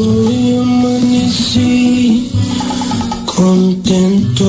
Hoy amanecí contento.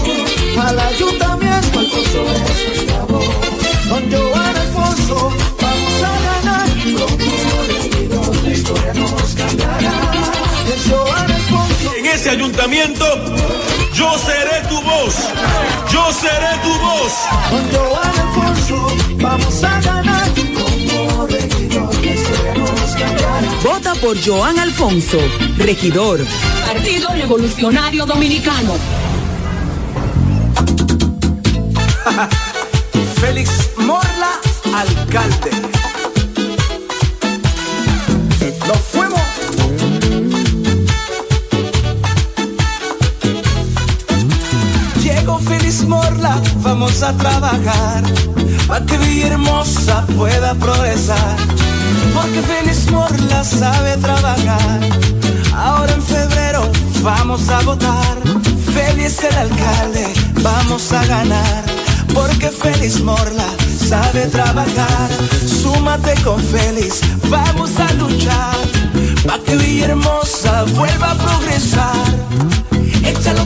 Al ayuntamiento, Alfonso es nuestra voz. Con Joan Alfonso vamos a ganar. Como regidor, la historia nos cambiará. Es Joan Alfonso. en ese ayuntamiento, yo seré tu voz. Yo seré tu voz. Con Joan Alfonso vamos a ganar. Como regidor, la historia nos cambiará. Vota por Joan Alfonso, regidor. Partido Revolucionario Dominicano. Félix Morla, alcalde. Nos fuimos. Llegó Félix Morla, vamos a trabajar para que Villahermosa pueda progresar. Porque Félix Morla sabe trabajar. Ahora en febrero vamos a votar. Félix el alcalde, vamos a ganar. Porque Félix Morla sabe trabajar. Súmate con Félix, vamos a luchar. para que Villahermosa vuelva a progresar. Échalo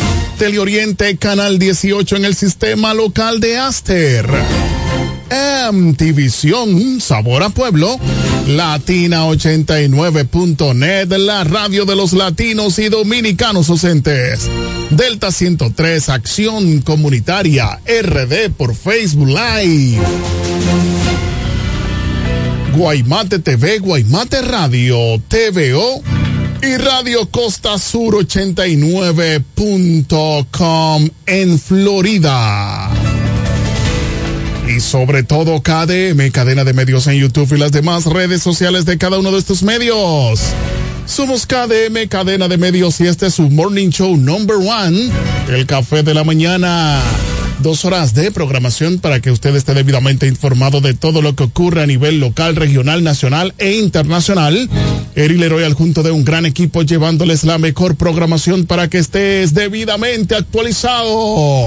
Teleoriente, Canal 18 en el sistema local de Aster. Un sabor a pueblo, Latina89.net, la radio de los latinos y dominicanos docentes. Delta 103, Acción Comunitaria, RD por Facebook Live. Guaymate TV, Guaymate Radio, TVO y Radio Costa Sur 89.com en Florida. Y sobre todo KDM, cadena de medios en YouTube y las demás redes sociales de cada uno de estos medios. Somos KDM, cadena de medios, y este es su Morning Show Number One, el café de la mañana. Dos horas de programación para que usted esté debidamente informado de todo lo que ocurre a nivel local, regional, nacional e internacional. Eri Leroy al junto de un gran equipo llevándoles la mejor programación para que estés debidamente actualizado.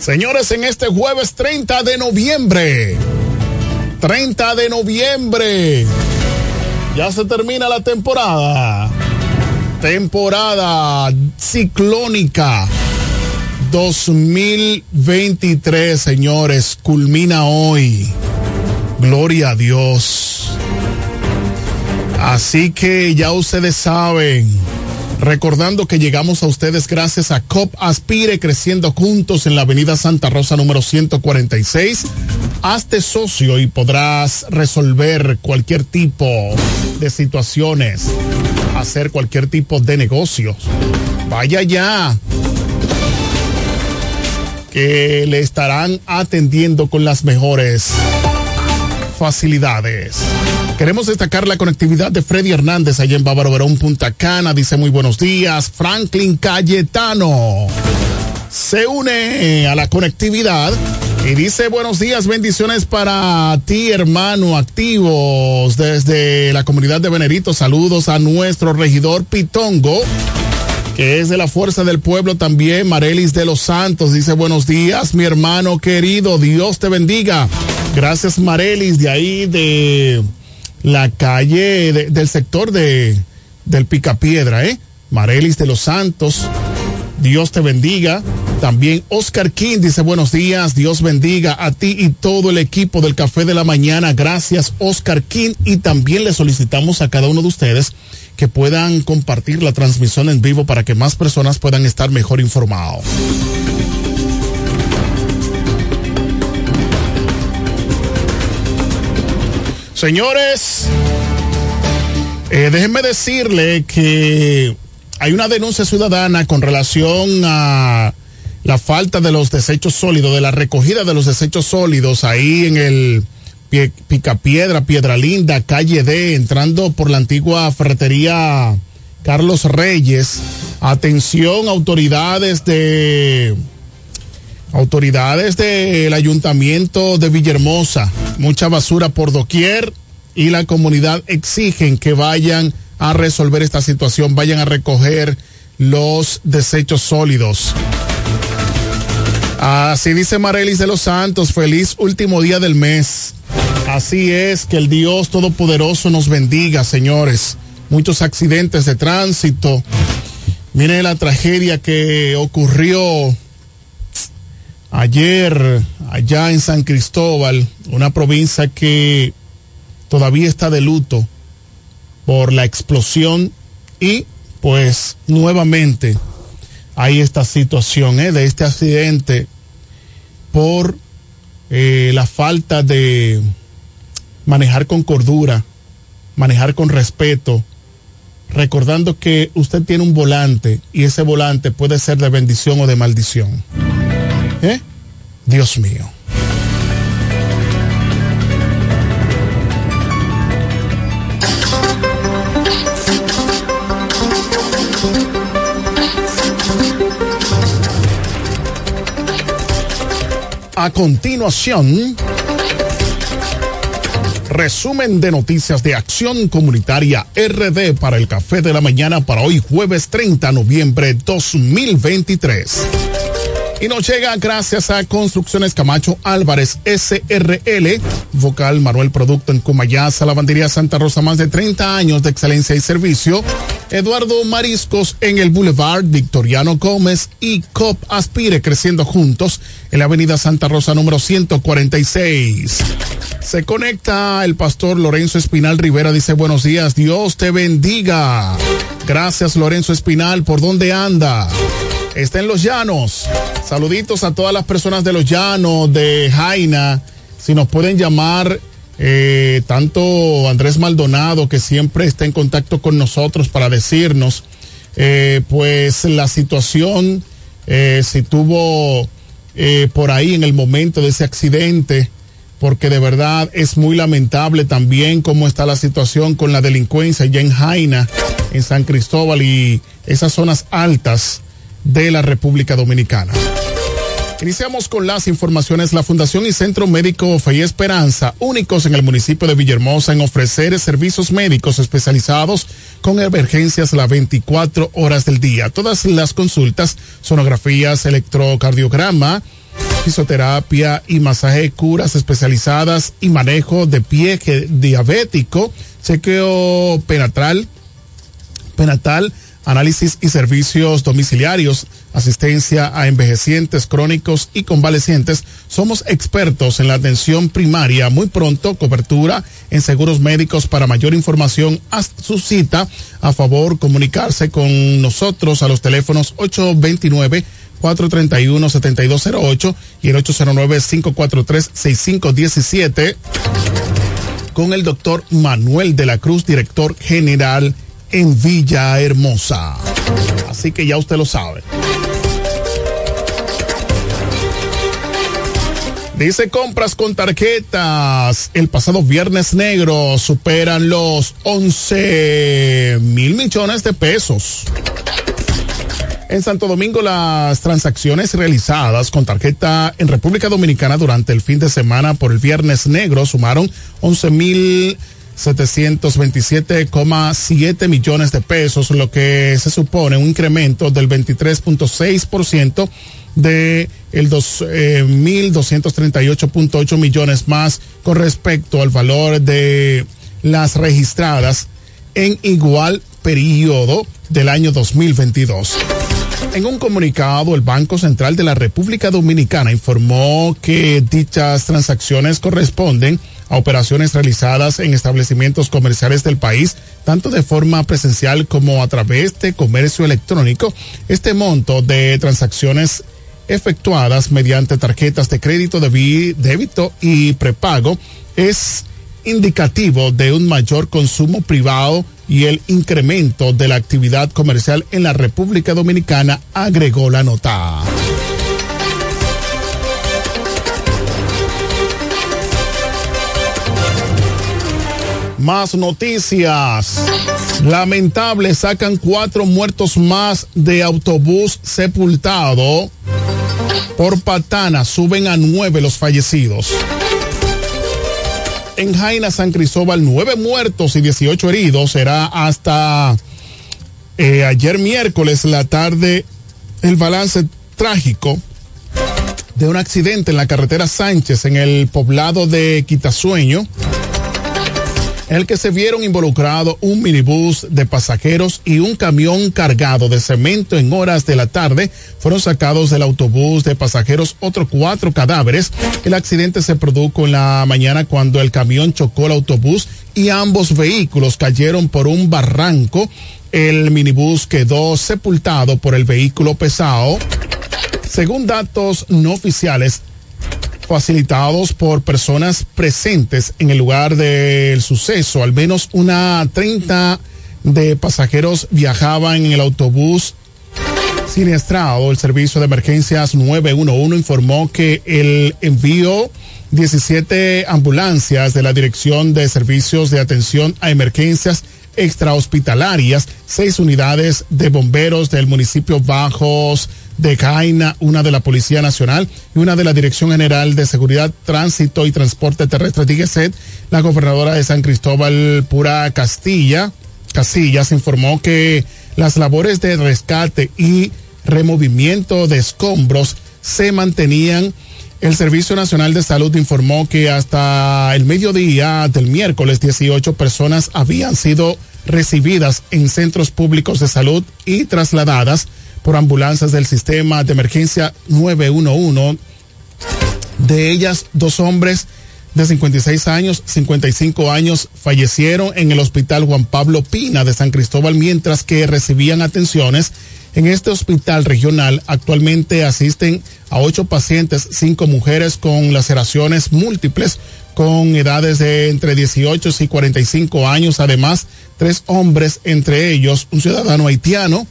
Señores, en este jueves 30 de noviembre, 30 de noviembre, ya se termina la temporada. Temporada ciclónica 2023, señores, culmina hoy. Gloria a Dios. Así que ya ustedes saben, recordando que llegamos a ustedes gracias a COP Aspire Creciendo Juntos en la Avenida Santa Rosa número 146. Hazte socio y podrás resolver cualquier tipo de situaciones, hacer cualquier tipo de negocios. Vaya ya que le estarán atendiendo con las mejores facilidades. Queremos destacar la conectividad de Freddy Hernández allá en Bávaro Verón, Punta Cana. Dice muy buenos días. Franklin Cayetano se une a la conectividad y dice buenos días, bendiciones para ti, hermano, activos desde la comunidad de Venerito. Saludos a nuestro regidor Pitongo que es de la Fuerza del Pueblo también, Marelis de los Santos, dice buenos días, mi hermano querido, Dios te bendiga. Gracias Marelis, de ahí de la calle, de, del sector de, del Picapiedra, ¿eh? Marelis de los Santos, Dios te bendiga. También Oscar King dice buenos días, Dios bendiga a ti y todo el equipo del Café de la Mañana. Gracias Oscar King y también le solicitamos a cada uno de ustedes que puedan compartir la transmisión en vivo para que más personas puedan estar mejor informados. Señores, eh, déjenme decirle que hay una denuncia ciudadana con relación a la falta de los desechos sólidos, de la recogida de los desechos sólidos ahí en el Picapiedra, Piedra Linda, calle D, entrando por la antigua ferretería Carlos Reyes. Atención, autoridades de autoridades del ayuntamiento de Villahermosa. Mucha basura por doquier y la comunidad exigen que vayan a resolver esta situación, vayan a recoger los desechos sólidos. Así dice Marelis de los Santos, feliz último día del mes. Así es, que el Dios Todopoderoso nos bendiga, señores. Muchos accidentes de tránsito. Miren la tragedia que ocurrió ayer allá en San Cristóbal, una provincia que todavía está de luto por la explosión y pues nuevamente hay esta situación ¿eh? de este accidente por eh, la falta de manejar con cordura, manejar con respeto, recordando que usted tiene un volante y ese volante puede ser de bendición o de maldición. ¿Eh? Dios mío. A continuación, resumen de noticias de Acción Comunitaria RD para el Café de la Mañana para hoy jueves 30 de noviembre 2023. Y nos llega gracias a Construcciones Camacho Álvarez SRL, Vocal Manuel Producto en Cumayasa, Lavandería Santa Rosa, más de 30 años de excelencia y servicio. Eduardo Mariscos en el Boulevard Victoriano Gómez y COP Aspire creciendo juntos en la Avenida Santa Rosa número 146. Se conecta el pastor Lorenzo Espinal Rivera, dice buenos días, Dios te bendiga. Gracias Lorenzo Espinal, ¿por dónde anda? Está en Los Llanos. Saluditos a todas las personas de Los Llanos, de Jaina. Si nos pueden llamar, eh, tanto Andrés Maldonado, que siempre está en contacto con nosotros para decirnos, eh, pues la situación, eh, si tuvo eh, por ahí en el momento de ese accidente, porque de verdad es muy lamentable también cómo está la situación con la delincuencia ya en Jaina, en San Cristóbal y esas zonas altas de la República Dominicana. Iniciamos con las informaciones. La Fundación y Centro Médico Fe y Esperanza, únicos en el municipio de Villahermosa en ofrecer servicios médicos especializados con emergencias las 24 horas del día. Todas las consultas, sonografías, electrocardiograma, fisioterapia y masaje, curas especializadas y manejo de pie diabético, chequeo penatral, penatal, análisis y servicios domiciliarios, asistencia a envejecientes crónicos y convalecientes. Somos expertos en la atención primaria. Muy pronto, cobertura en seguros médicos. Para mayor información, haz su cita. A favor, comunicarse con nosotros a los teléfonos 829 431-7208 y el 809-543-6517 con el doctor Manuel de la Cruz, director general en Villahermosa. Así que ya usted lo sabe. Dice compras con tarjetas. El pasado viernes negro superan los 11 mil millones de pesos. En Santo Domingo, las transacciones realizadas con tarjeta en República Dominicana durante el fin de semana por el Viernes Negro sumaron 11 mil 727,7 millones de pesos, lo que se supone un incremento del 23.6% de el dos, eh, 1.238.8 millones más con respecto al valor de las registradas en igual periodo del año 2022. En un comunicado, el Banco Central de la República Dominicana informó que dichas transacciones corresponden operaciones realizadas en establecimientos comerciales del país, tanto de forma presencial como a través de comercio electrónico. Este monto de transacciones efectuadas mediante tarjetas de crédito, débito y prepago es indicativo de un mayor consumo privado y el incremento de la actividad comercial en la República Dominicana, agregó la nota. Más noticias. Lamentable, sacan cuatro muertos más de autobús sepultado por patana. Suben a nueve los fallecidos. En Jaina, San Cristóbal, nueve muertos y 18 heridos. Será hasta eh, ayer miércoles la tarde el balance trágico de un accidente en la carretera Sánchez en el poblado de Quitasueño en el que se vieron involucrados un minibús de pasajeros y un camión cargado de cemento en horas de la tarde. Fueron sacados del autobús de pasajeros otros cuatro cadáveres. El accidente se produjo en la mañana cuando el camión chocó el autobús y ambos vehículos cayeron por un barranco. El minibús quedó sepultado por el vehículo pesado. Según datos no oficiales, facilitados por personas presentes en el lugar del suceso. Al menos una 30 de pasajeros viajaban en el autobús siniestrado. El servicio de emergencias 911 informó que el envío 17 ambulancias de la Dirección de Servicios de Atención a Emergencias extrahospitalarias, seis unidades de bomberos del municipio Bajos de Jaina, una de la Policía Nacional y una de la Dirección General de Seguridad, Tránsito y Transporte Terrestre, DGCET, la gobernadora de San Cristóbal Pura Castilla, Casillas, informó que las labores de rescate y removimiento de escombros se mantenían. El Servicio Nacional de Salud informó que hasta el mediodía del miércoles 18 personas habían sido recibidas en centros públicos de salud y trasladadas por ambulancias del sistema de emergencia 911. De ellas, dos hombres de 56 años, 55 años fallecieron en el Hospital Juan Pablo Pina de San Cristóbal, mientras que recibían atenciones en este hospital regional. Actualmente asisten a ocho pacientes, cinco mujeres con laceraciones múltiples con edades de entre 18 y 45 años, además tres hombres, entre ellos un ciudadano haitiano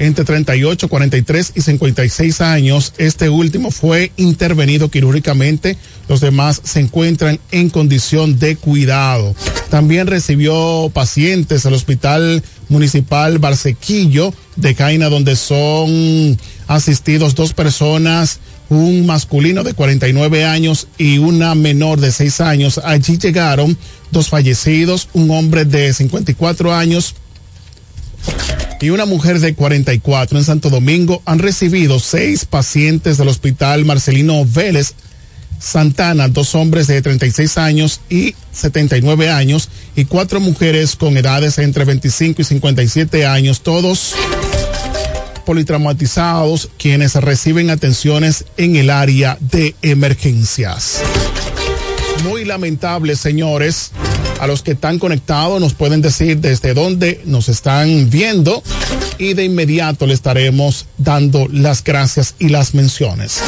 entre 38, 43 y 56 años. Este último fue intervenido quirúrgicamente. Los demás se encuentran en condición de cuidado. También recibió pacientes al Hospital Municipal Barsequillo de Caina, donde son asistidos dos personas un masculino de 49 años y una menor de 6 años. Allí llegaron dos fallecidos, un hombre de 54 años y una mujer de 44 en Santo Domingo han recibido seis pacientes del hospital Marcelino Vélez Santana, dos hombres de 36 años y 79 años y cuatro mujeres con edades entre 25 y 57 años, todos politraumatizados quienes reciben atenciones en el área de emergencias. Muy lamentable, señores. A los que están conectados nos pueden decir desde dónde nos están viendo y de inmediato le estaremos dando las gracias y las menciones.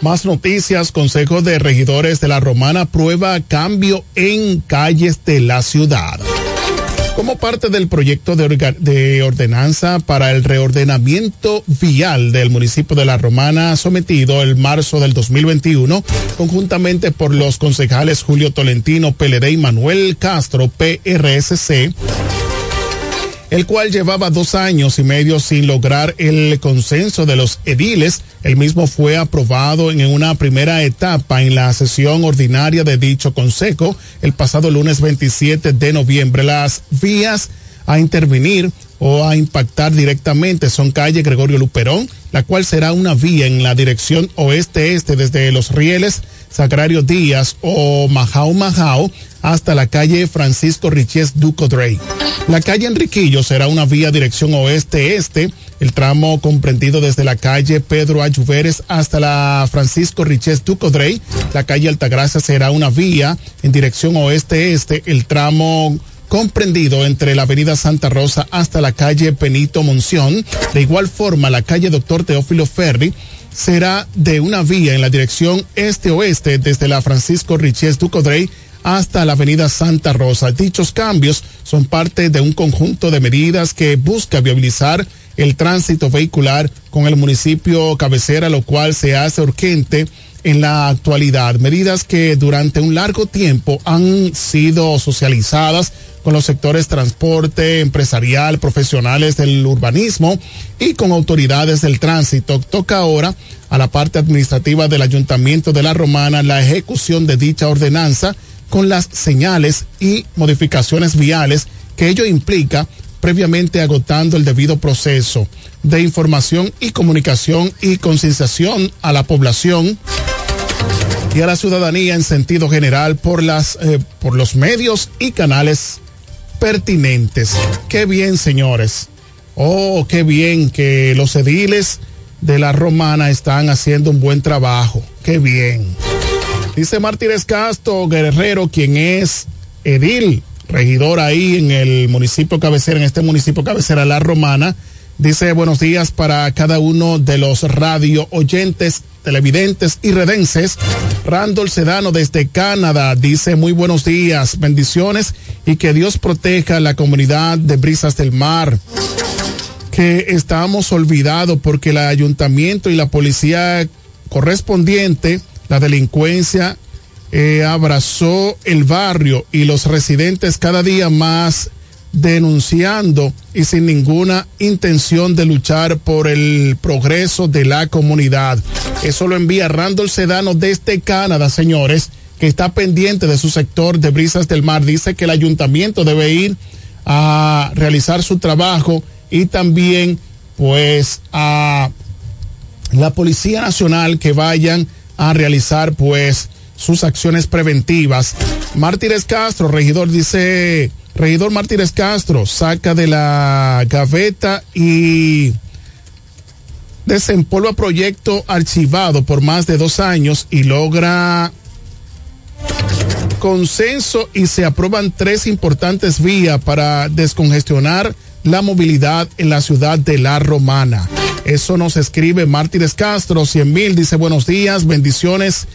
Más noticias, Consejo de Regidores de la Romana prueba cambio en calles de la ciudad. Como parte del proyecto de, de, ordenanza para el reordenamiento vial del municipio de La Romana sometido el marzo del 2021, conjuntamente por los concejales Julio Tolentino, PLD y Manuel Castro, PRSC, el cual llevaba dos años y medio sin lograr el consenso de los ediles. El mismo fue aprobado en una primera etapa en la sesión ordinaria de dicho consejo el pasado lunes 27 de noviembre. Las vías a intervenir o a impactar directamente son calle Gregorio Luperón, la cual será una vía en la dirección oeste-este desde Los Rieles, Sagrario Díaz o Majao Majao hasta la calle Francisco Riches Ducodrey. La calle Enriquillo será una vía dirección oeste-este, el tramo comprendido desde la calle Pedro Ayuveres hasta la Francisco Riches Ducodrey. La calle Altagracia será una vía en dirección oeste-este, el tramo comprendido entre la avenida Santa Rosa hasta la calle Benito Monción. De igual forma, la calle Doctor Teófilo Ferri será de una vía en la dirección este-oeste desde la Francisco Riches Ducodrey hasta la avenida Santa Rosa. Dichos cambios son parte de un conjunto de medidas que busca viabilizar el tránsito vehicular con el municipio cabecera, lo cual se hace urgente en la actualidad. Medidas que durante un largo tiempo han sido socializadas con los sectores transporte, empresarial, profesionales del urbanismo y con autoridades del tránsito. Toca ahora a la parte administrativa del Ayuntamiento de La Romana la ejecución de dicha ordenanza con las señales y modificaciones viales que ello implica previamente agotando el debido proceso de información y comunicación y concienciación a la población y a la ciudadanía en sentido general por las eh, por los medios y canales pertinentes. Qué bien, señores. Oh, qué bien que los ediles de la romana están haciendo un buen trabajo. Qué bien. Dice Martínez Castro Guerrero, quien es edil, regidor ahí en el municipio cabecera, en este municipio cabecera, La Romana. Dice buenos días para cada uno de los radio oyentes, televidentes y redenses. Randall Sedano desde Canadá dice muy buenos días, bendiciones y que Dios proteja la comunidad de Brisas del Mar. Que estamos olvidados porque el ayuntamiento y la policía correspondiente la delincuencia eh, abrazó el barrio y los residentes cada día más denunciando y sin ninguna intención de luchar por el progreso de la comunidad. Eso lo envía Randall Sedano desde Canadá, señores, que está pendiente de su sector de brisas del mar. Dice que el ayuntamiento debe ir a realizar su trabajo y también pues a la Policía Nacional que vayan a realizar pues sus acciones preventivas. Mártires Castro, regidor, dice, regidor Mártires Castro, saca de la gaveta y desempolva proyecto archivado por más de dos años y logra consenso y se aprueban tres importantes vías para descongestionar la movilidad en la ciudad de La Romana. Eso nos escribe Mártires Castro, 100 mil, dice buenos días, bendiciones.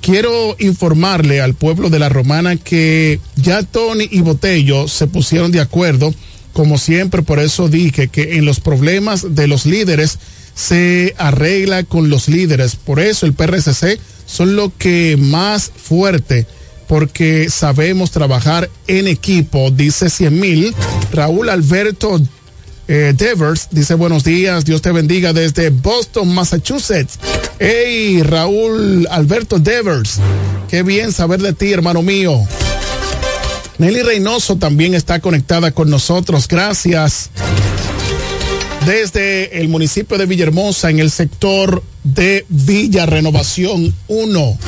Quiero informarle al pueblo de La Romana que ya Tony y Botello se pusieron de acuerdo, como siempre, por eso dije que en los problemas de los líderes se arregla con los líderes. Por eso el PRCC son lo que más fuerte porque sabemos trabajar en equipo, dice 100 mil. Raúl Alberto eh, Devers dice buenos días, Dios te bendiga desde Boston, Massachusetts. Hey, Raúl Alberto Devers, qué bien saber de ti, hermano mío. Nelly Reynoso también está conectada con nosotros, gracias. Desde el municipio de Villahermosa, en el sector de Villa Renovación 1.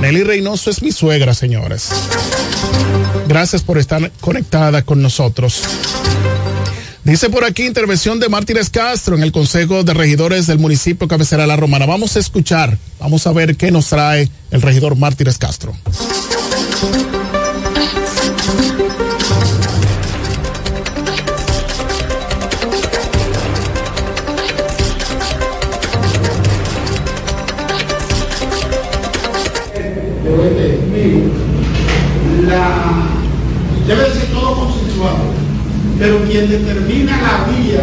Nelly Reynoso es mi suegra, señores. Gracias por estar conectada con nosotros. Dice por aquí intervención de Mártires Castro en el Consejo de Regidores del municipio Cabecera La Romana. Vamos a escuchar, vamos a ver qué nos trae el regidor Mártires Castro. La, debe ser todo consensuado, pero quien determina la vía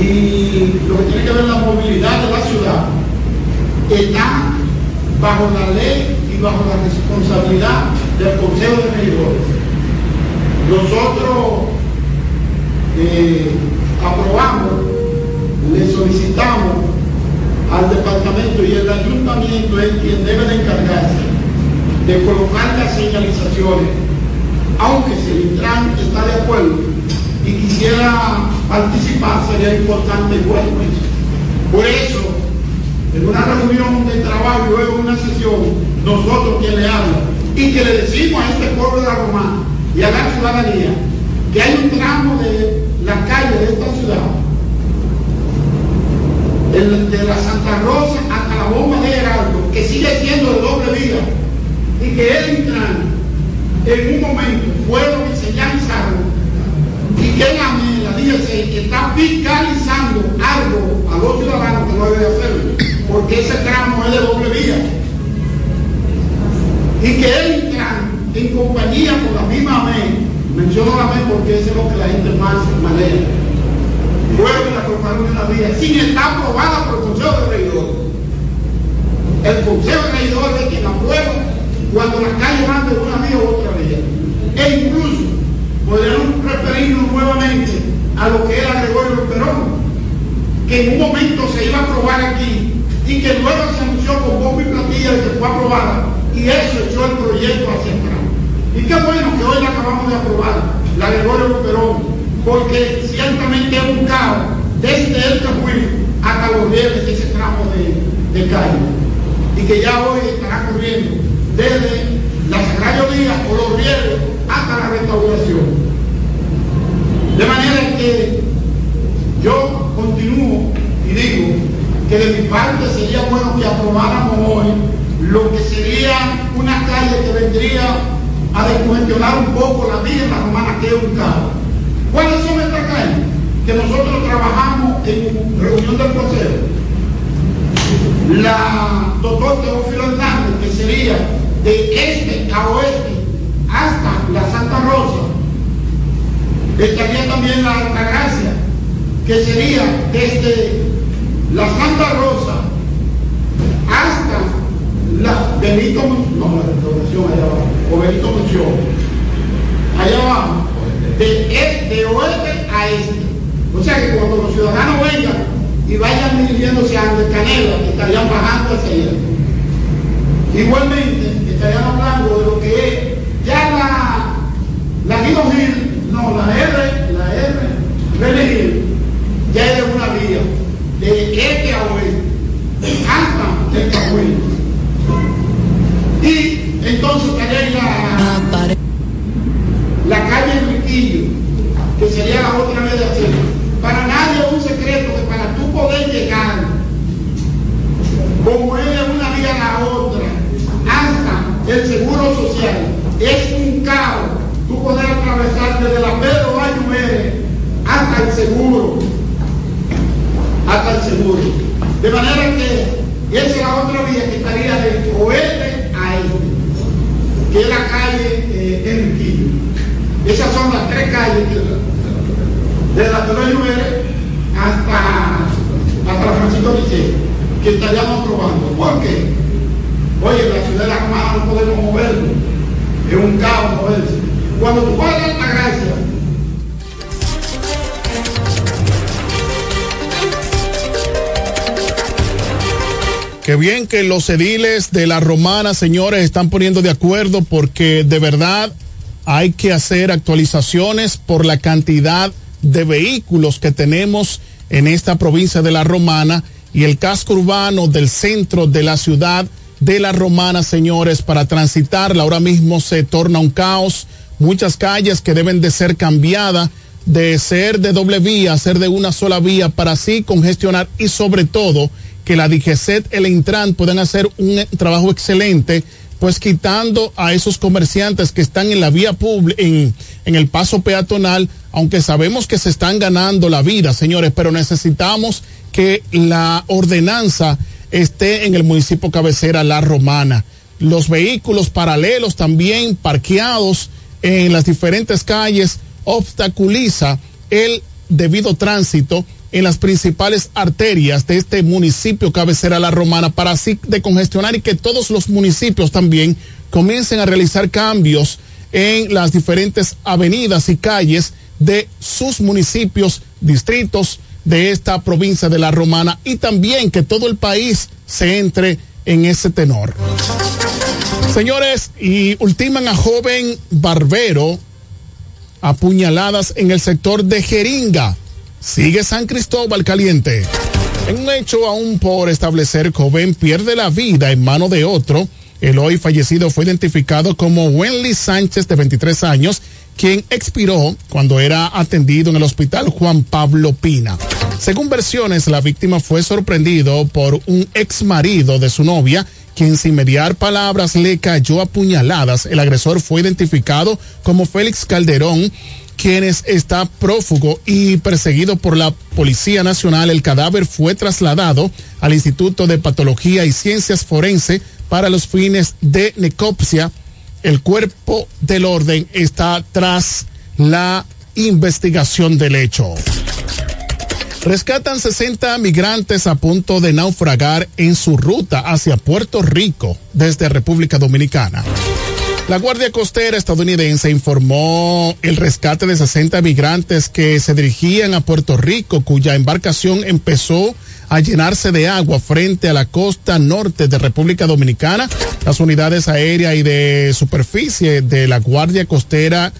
y lo que tiene que ver la movilidad de la ciudad está bajo la ley y bajo la responsabilidad del Consejo de Regidores. Nosotros eh, aprobamos, le solicitamos al departamento y el ayuntamiento es quien debe de encargarse de colocar las señalizaciones, aunque si el Intran está de acuerdo y quisiera participar, sería importante igual Por eso, en una reunión de trabajo luego una sesión, nosotros quien le habla y que le decimos a este pueblo de la Romana y a la ciudadanía que hay un tramo de la calle de esta ciudad, de la Santa Rosa hasta la bomba de Heraldo, que sigue siendo de doble vía y que él Intran en un momento fueron que señalizaron y que la mela dice está fiscalizando algo a los ciudadanos que no debe hacerlo, porque ese tramo es de doble vía. Y que él Intran en compañía con la misma MEN, menciono la MEN porque eso es lo que la gente más maneja, la propagaron de la vía, sin estar aprobada por el Consejo de Regidores. El Consejo de Regidores es quien aprueba cuando las calles van de una vía u otra vía. E incluso podríamos referirnos nuevamente a lo que era Gregorio Perón, que en un momento se iba a aprobar aquí y que luego se anunció con bombo y platilla de que fue aprobada y eso echó el proyecto hacia atrás. Y qué bueno que hoy la acabamos de aprobar, la Gregorio Perón, porque ciertamente un caos desde el Cajuí hasta los rieles de ese tramo de, de calle y que ya hoy estará corriendo desde la Sagrada Díaz o los rieles hasta la restauración. De manera que yo continúo y digo que de mi parte sería bueno que aprobáramos hoy lo que sería una calle que vendría a descongestionar un poco la vida romana que es un caos. ¿Cuáles son estas calles? Que nosotros trabajamos en reunión del consejo. La doctor Teófilo Hernández, que sería de este a oeste hasta la Santa Rosa, estaría también la Altagracia, que sería desde la Santa Rosa hasta la Benito, no, la restauración allá abajo, o Benito Mención, allá abajo, de, este, de oeste a este. O sea que cuando los ciudadanos vengan y vayan dirigiéndose a Canela, estarían bajando hacia allá. Igualmente, estarían hablando de lo que es ya la, la Guido Gil, no, la R, la R, René Gil, ya es de una vía. Seguro, hasta el seguro. De manera que esa es la otra vía que estaría de oeste a este, que es la calle eh, Enriquillo. Esas son las tres calles que- de la Torre Lluvere hasta, hasta Francisco Liceo, que estaríamos probando. ¿Por qué? Oye, la ciudad de la Romana no podemos movernos, es un caos moverse. Cuando tú vas a Bien que los ediles de la romana, señores, están poniendo de acuerdo porque de verdad hay que hacer actualizaciones por la cantidad de vehículos que tenemos en esta provincia de la romana y el casco urbano del centro de la ciudad de la romana, señores, para transitarla ahora mismo se torna un caos. Muchas calles que deben de ser cambiadas de ser de doble vía ser de una sola vía para así congestionar y sobre todo que la DGCET, el Intran puedan hacer un trabajo excelente, pues quitando a esos comerciantes que están en la vía pública, en, en el paso peatonal, aunque sabemos que se están ganando la vida, señores, pero necesitamos que la ordenanza esté en el municipio cabecera La Romana. Los vehículos paralelos también parqueados en las diferentes calles obstaculiza el debido tránsito en las principales arterias de este municipio cabecera La Romana para así decongestionar y que todos los municipios también comiencen a realizar cambios en las diferentes avenidas y calles de sus municipios, distritos de esta provincia de La Romana y también que todo el país se entre en ese tenor. Señores, y ultiman a joven barbero apuñaladas en el sector de Jeringa. Sigue San Cristóbal caliente. En un hecho aún por establecer, joven pierde la vida en mano de otro. El hoy fallecido fue identificado como Wenly Sánchez, de 23 años, quien expiró cuando era atendido en el hospital Juan Pablo Pina. Según versiones, la víctima fue sorprendido por un ex marido de su novia, quien sin mediar palabras le cayó a puñaladas. El agresor fue identificado como Félix Calderón, quienes está prófugo y perseguido por la Policía Nacional. El cadáver fue trasladado al Instituto de Patología y Ciencias Forense para los fines de necropsia. El cuerpo del orden está tras la investigación del hecho. Rescatan 60 migrantes a punto de naufragar en su ruta hacia Puerto Rico desde República Dominicana. La Guardia Costera estadounidense informó el rescate de 60 migrantes que se dirigían a Puerto Rico, cuya embarcación empezó a llenarse de agua frente a la costa norte de República Dominicana. Las unidades aéreas y de superficie de la Guardia Costera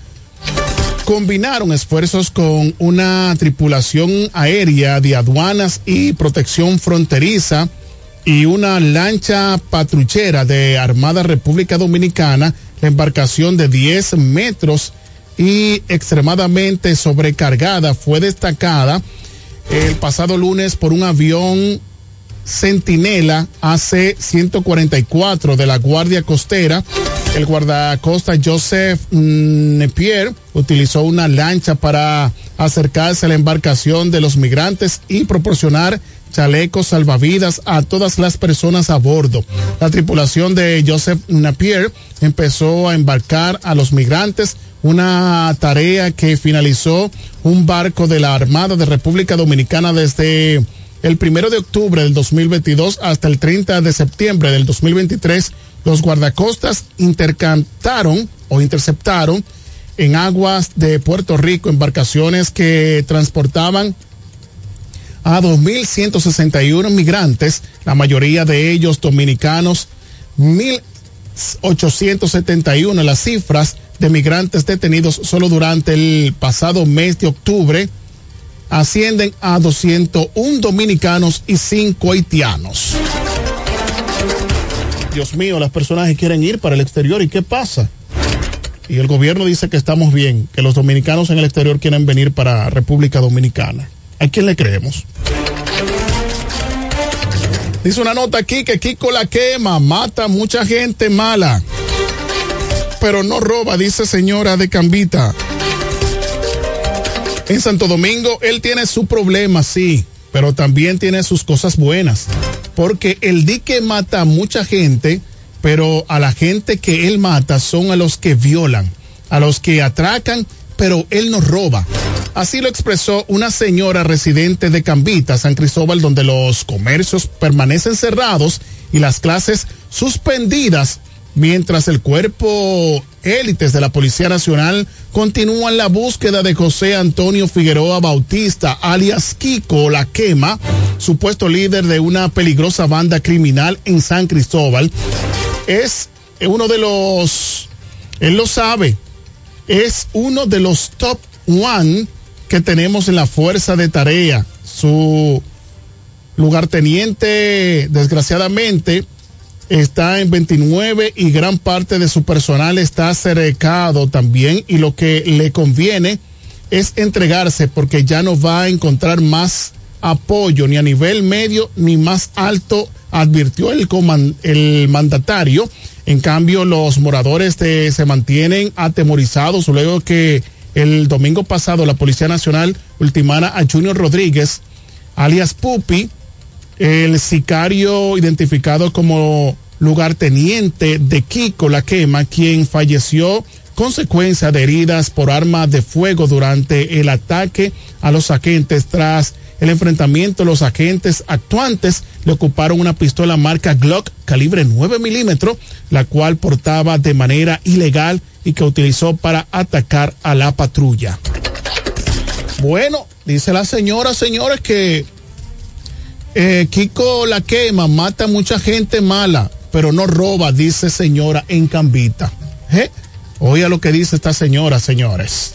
combinaron esfuerzos con una tripulación aérea de aduanas y protección fronteriza y una lancha patrullera de Armada República Dominicana, la embarcación de 10 metros y extremadamente sobrecargada fue destacada el pasado lunes por un avión Centinela AC-144 de la Guardia Costera. El guardacosta Joseph Nepier utilizó una lancha para acercarse a la embarcación de los migrantes y proporcionar chalecos salvavidas a todas las personas a bordo. La tripulación de Joseph Napier empezó a embarcar a los migrantes, una tarea que finalizó un barco de la Armada de República Dominicana desde el primero de octubre del 2022 hasta el 30 de septiembre del 2023. Los guardacostas intercantaron o interceptaron en aguas de Puerto Rico embarcaciones que transportaban a 2.161 migrantes, la mayoría de ellos dominicanos, 1.871 las cifras de migrantes detenidos solo durante el pasado mes de octubre ascienden a 201 dominicanos y 5 haitianos. Dios mío, las personas que quieren ir para el exterior y qué pasa. Y el gobierno dice que estamos bien, que los dominicanos en el exterior quieren venir para República Dominicana. ¿A quién le creemos? Dice una nota aquí que Kiko la quema, mata mucha gente mala, pero no roba, dice señora de Cambita. En Santo Domingo, él tiene su problema, sí, pero también tiene sus cosas buenas. Porque el dique mata a mucha gente, pero a la gente que él mata son a los que violan, a los que atracan, pero él no roba. Así lo expresó una señora residente de Cambita, San Cristóbal, donde los comercios permanecen cerrados y las clases suspendidas, mientras el cuerpo élites de la Policía Nacional continúan la búsqueda de José Antonio Figueroa Bautista, alias Kiko La Quema, supuesto líder de una peligrosa banda criminal en San Cristóbal. Es uno de los, él lo sabe, es uno de los top one que tenemos en la fuerza de tarea. Su lugarteniente, desgraciadamente, está en 29 y gran parte de su personal está cercado también y lo que le conviene es entregarse porque ya no va a encontrar más apoyo ni a nivel medio ni más alto, advirtió el, el mandatario. En cambio, los moradores se mantienen atemorizados luego que el domingo pasado la Policía Nacional ultimara a Junior Rodríguez, alias Pupi, el sicario identificado como lugarteniente de Kiko La Quema, quien falleció consecuencia de heridas por arma de fuego durante el ataque a los agentes tras el enfrentamiento, los agentes actuantes le ocuparon una pistola marca Glock calibre 9 milímetros, la cual portaba de manera ilegal y que utilizó para atacar a la patrulla. Bueno, dice la señora, señores, que eh, Kiko la quema, mata a mucha gente mala, pero no roba, dice señora en Cambita. ¿Eh? Oiga lo que dice esta señora, señores.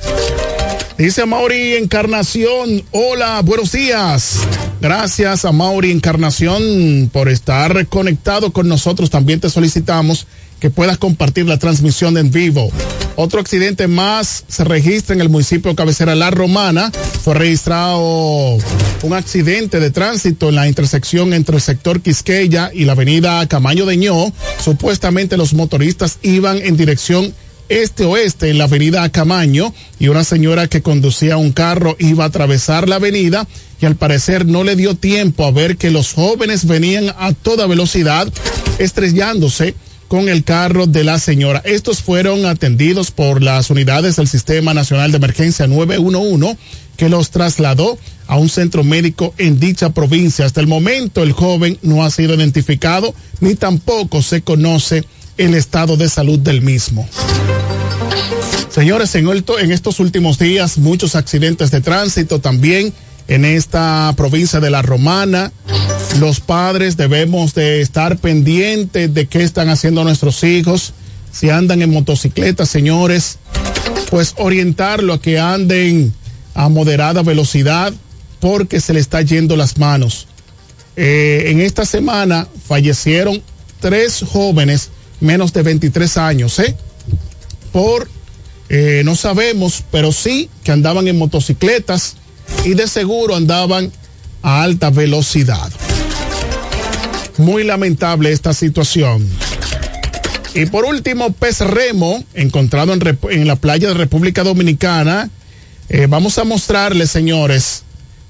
Dice Mauri Encarnación, hola, buenos días. Gracias a Mauri Encarnación por estar conectado con nosotros. También te solicitamos que puedas compartir la transmisión en vivo. Otro accidente más se registra en el municipio cabecera La Romana. Fue registrado un accidente de tránsito en la intersección entre el sector Quisqueya y la avenida Camaño de Ño. Supuestamente los motoristas iban en dirección este-oeste en la avenida Camaño y una señora que conducía un carro iba a atravesar la avenida y al parecer no le dio tiempo a ver que los jóvenes venían a toda velocidad estrellándose con el carro de la señora. Estos fueron atendidos por las unidades del Sistema Nacional de Emergencia 911 que los trasladó a un centro médico en dicha provincia. Hasta el momento el joven no ha sido identificado ni tampoco se conoce el estado de salud del mismo. Señores, en, en estos últimos días muchos accidentes de tránsito también en esta provincia de La Romana. Los padres debemos de estar pendientes de qué están haciendo nuestros hijos. Si andan en motocicleta, señores, pues orientarlo a que anden a moderada velocidad porque se le está yendo las manos. Eh, en esta semana fallecieron tres jóvenes menos de 23 años, ¿eh? Por, eh, no sabemos, pero sí que andaban en motocicletas y de seguro andaban a alta velocidad. Muy lamentable esta situación. Y por último, pez remo, encontrado en, la playa de República Dominicana. Eh, vamos a mostrarles, señores,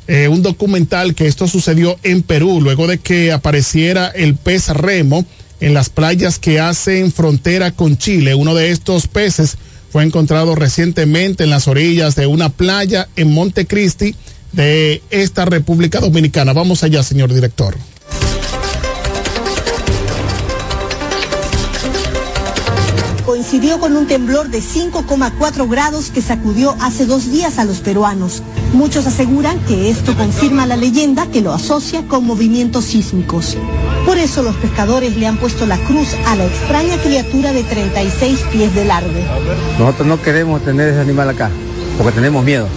eh, un documental que esto sucedió en Perú, luego de que apareciera el pez remo en las playas que hacen frontera con Chile. Uno de estos peces fue encontrado recientemente en las orillas de una playa en Montecristi de esta República Dominicana. Vamos allá, señor director. coincidió con un temblor de 5,4 grados que sacudió hace dos días a los peruanos. Muchos aseguran que esto confirma la leyenda que lo asocia con movimientos sísmicos. Por eso los pescadores le han puesto la cruz a la extraña criatura de 36 pies de largo. Nosotros no queremos tener ese animal acá, porque tenemos miedo.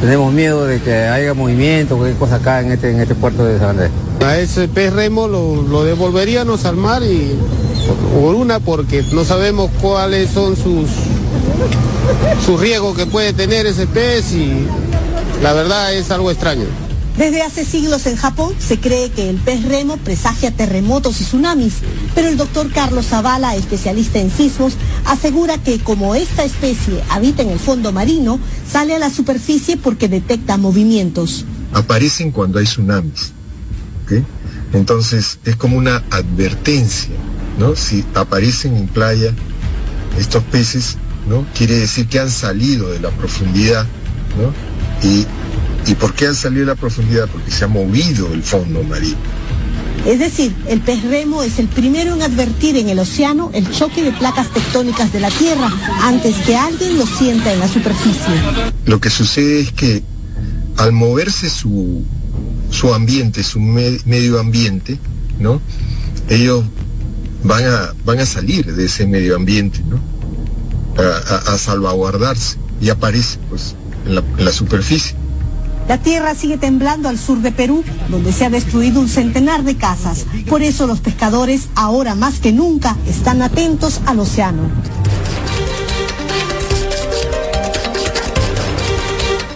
Tenemos miedo de que haya movimiento, cualquier cosa acá en este, en este puerto de San Andrés. A ese pez remo lo, lo devolveríamos al mar y por una porque no sabemos cuáles son sus sus riesgos que puede tener ese pez y la verdad es algo extraño. Desde hace siglos en Japón se cree que el pez remo presagia terremotos y tsunamis, pero el doctor Carlos Zavala, especialista en sismos, asegura que como esta especie habita en el fondo marino, sale a la superficie porque detecta movimientos. Aparecen cuando hay tsunamis. Entonces es como una advertencia, ¿no? Si aparecen en playa estos peces, ¿no? Quiere decir que han salido de la profundidad, ¿no? Y, ¿Y por qué han salido la profundidad? Porque se ha movido el fondo marino. Es decir, el pez remo es el primero en advertir en el océano el choque de placas tectónicas de la Tierra antes que alguien lo sienta en la superficie. Lo que sucede es que al moverse su, su ambiente, su me- medio ambiente, ¿no? Ellos van a, van a salir de ese medio ambiente, ¿no? A, a- a salvaguardarse y aparece, pues, en la, en la superficie. La tierra sigue temblando al sur de Perú, donde se ha destruido un centenar de casas. Por eso los pescadores, ahora más que nunca, están atentos al océano.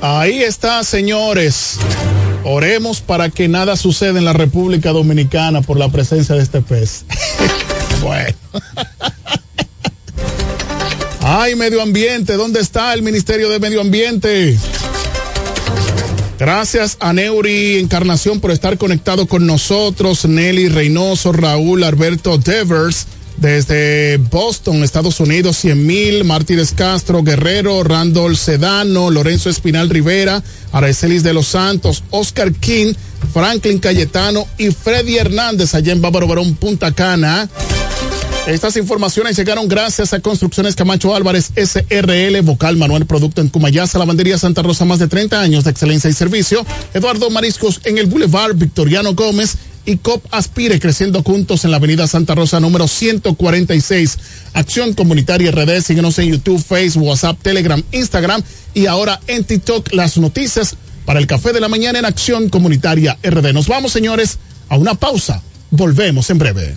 Ahí está, señores. Oremos para que nada suceda en la República Dominicana por la presencia de este pez. bueno. Ay, medio ambiente, ¿dónde está el Ministerio de Medio Ambiente? Gracias a Neuri Encarnación por estar conectado con nosotros, Nelly Reynoso, Raúl Alberto Devers, desde Boston, Estados Unidos, 100 mil, Martínez Castro, Guerrero, Randall Sedano, Lorenzo Espinal Rivera, Aracelis de los Santos, Oscar King, Franklin Cayetano y Freddy Hernández allá en Bávaro Barón, Punta Cana. Estas informaciones llegaron gracias a Construcciones Camacho Álvarez SRL, Vocal Manuel Producto en Cumayasa, Lavandería Santa Rosa, más de 30 años de excelencia y servicio. Eduardo Mariscos en el Boulevard Victoriano Gómez y COP Aspire creciendo juntos en la Avenida Santa Rosa número 146. Acción Comunitaria RD, síguenos en YouTube, Facebook, WhatsApp, Telegram, Instagram y ahora en TikTok las noticias para el café de la mañana en Acción Comunitaria RD. Nos vamos, señores, a una pausa. Volvemos en breve.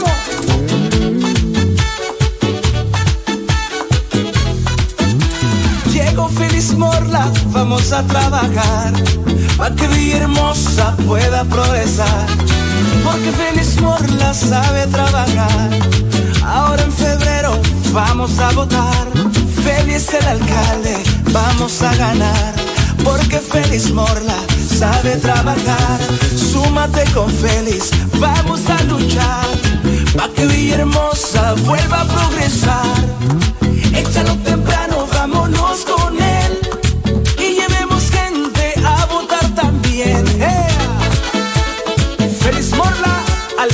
Morla, vamos a trabajar para que Villa Hermosa pueda progresar. Porque Félix Morla sabe trabajar. Ahora en febrero vamos a votar. Félix el alcalde, vamos a ganar. Porque Félix Morla sabe trabajar. Súmate con Félix, vamos a luchar. para que Villahermosa vuelva a progresar. Échalo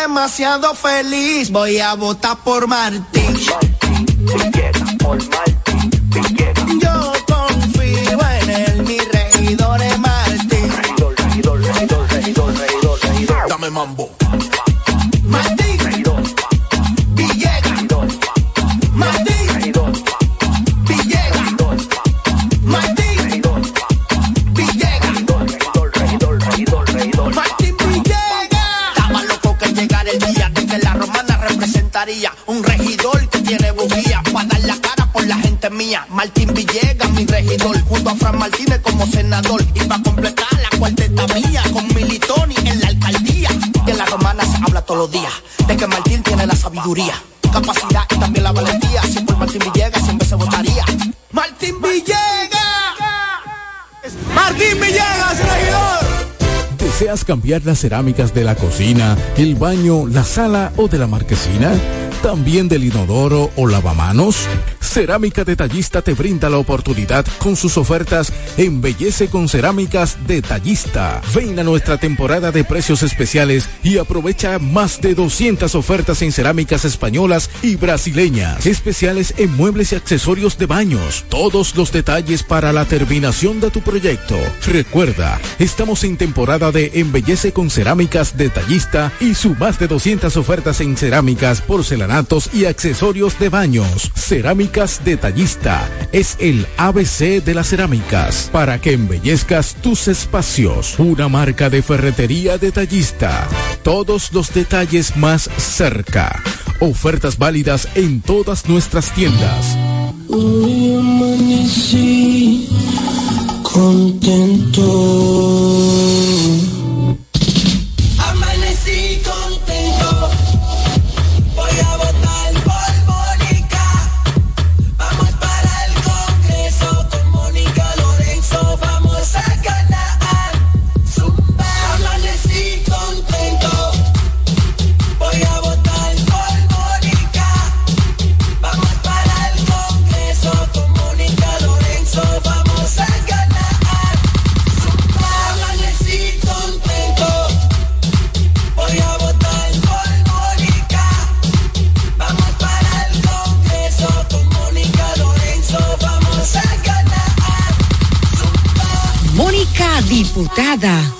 demasiado feliz, voy a votar por Martín. Yo cambiar las cerámicas de la cocina, el baño, la sala o de la marquesina? ¿También del inodoro o lavamanos? Cerámica Detallista te brinda la oportunidad con sus ofertas Embellece con Cerámicas Detallista. Ven a nuestra temporada de precios especiales y aprovecha más de 200 ofertas en cerámicas españolas y brasileñas. Especiales en muebles y accesorios de baños. Todos los detalles para la terminación de tu proyecto. Recuerda, estamos en temporada de Embellece con Cerámicas Detallista y su más de 200 ofertas en cerámicas, porcelanatos y accesorios de baños. Cerámicas Detallista es el ABC de las cerámicas para que embellezcas tus espacios. Una marca de ferretería detallista. Todos los detalles más cerca. Ofertas válidas en todas nuestras tiendas. Ejecutada,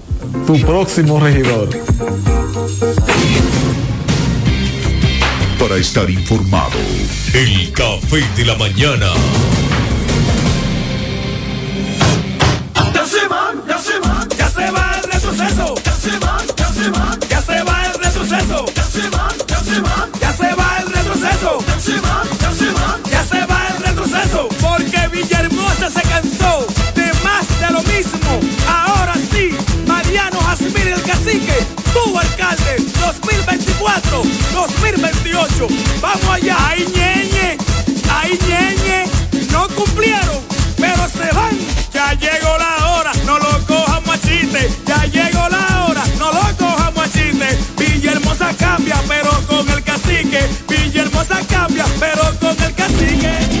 tu próximo regidor. Para estar informado, el café de la mañana. Ya se van, ya se van, ya se va el retroceso. Ya se van, ya se van, ya se va el retroceso. Ya se van, ya se van, ya se va el retroceso. Ya se van, ya se van, ya se va el retroceso. Porque Villahermosa se cansó de más de lo mismo. Cacique, tu alcalde, 2024, 2028. Vamos allá, ahí ñeñe, ahí ñeñe, no cumplieron, pero se van. Ya llegó la hora, no lo cojamos a chiste. Ya llegó la hora, no lo cojamos a chiste. Villahermosa cambia, pero con el cacique. Villahermosa cambia, pero con el cacique.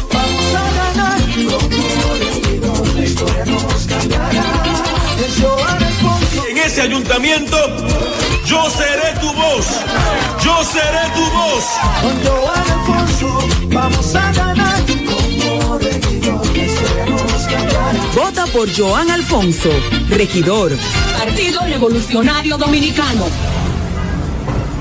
ese ayuntamiento, yo seré tu voz. Yo seré tu voz. Con Joan Alfonso vamos a ganar. Como regidor. Vota por Joan Alfonso, regidor. Partido Revolucionario Dominicano.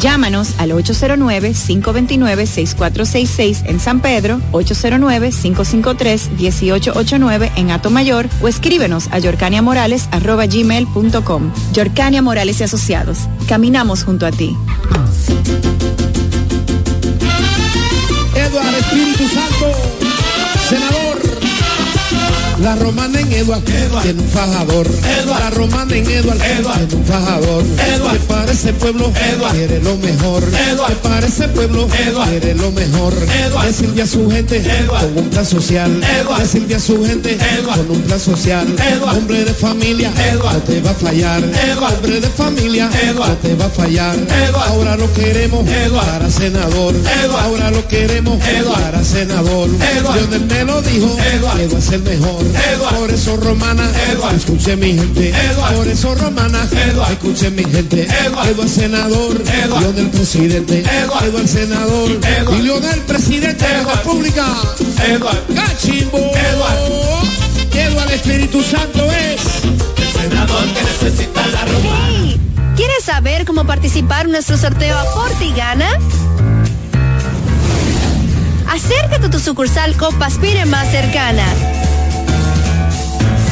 Llámanos al 809-529-6466 en San Pedro, 809-553-1889 en Atomayor o escríbenos a yorcaniamorales.gmail.com. Yorcania Morales y Asociados. Caminamos junto a ti. Eduardo Espíritu Santo, senador. La romana en Eduard, tiene un fajador. La romana en Eduard, tiene un fajador. Que para ese pueblo quiere lo mejor. Que para ese pueblo quiere lo mejor. Decirle a su gente con un plan social. Decirle a su gente con un plan social. Hombre de familia, no te va a fallar. Hombre de familia, no te va a fallar. Ahora lo queremos para senador. Ahora lo queremos para senador. Lionel me lo dijo, que va a ser mejor. Por eso romana, escuche mi gente. Por eso romana, escuche mi gente. Eduardo senador, Lionel presidente. Eduardo senador, y Lionel presidente de la República. Cachimbo. Eduardo Espíritu Santo es el senador que necesita la romana. ¿Quieres saber cómo participar en nuestro sorteo Aporte y Gana? Acércate a tu sucursal Copaspire más cercana.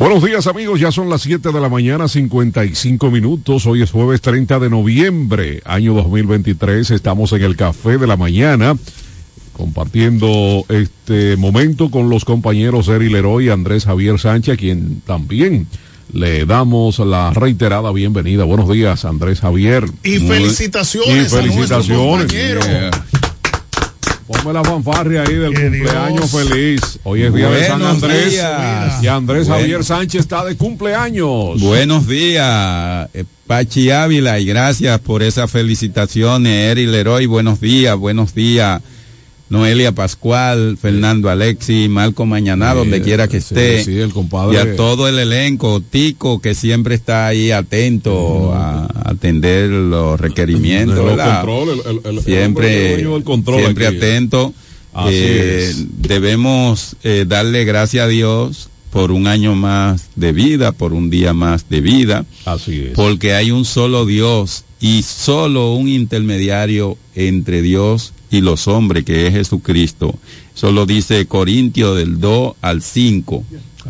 Buenos días amigos, ya son las 7 de la mañana, 55 minutos. Hoy es jueves 30 de noviembre, año 2023. Estamos en el café de la mañana, compartiendo este momento con los compañeros Eri Leroy y Andrés Javier Sánchez, a quien también le damos la reiterada bienvenida. Buenos días, Andrés Javier. Y felicitaciones, y felicitaciones. a nuestro compañero. Yeah. Ponme la fanfarria ahí del cumpleaños Dios. feliz. Hoy es día de San Buenos Andrés. días. Y Andrés Bueno. Javier Sánchez está de cumpleaños. Buenos días, eh, Pachi Ávila, y gracias por esas felicitaciones, Eri Leroy. Buenos días, buenos días, Noelia Pascual, Fernando Alexi, Marco Mañaná, donde quiera que esté. sí, el compadre. Y a todo el elenco, Tico, que siempre está ahí atento a atender los requerimientos, el siempre, control siempre aquí. atento. Así Eh, es. Debemos eh, darle gracias a Dios por un año más de vida, por un día más de vida. Así es. Porque hay un solo Dios y solo un intermediario entre Dios y los hombres, que es Jesucristo. Eso lo dice Corintios del 2 al 5.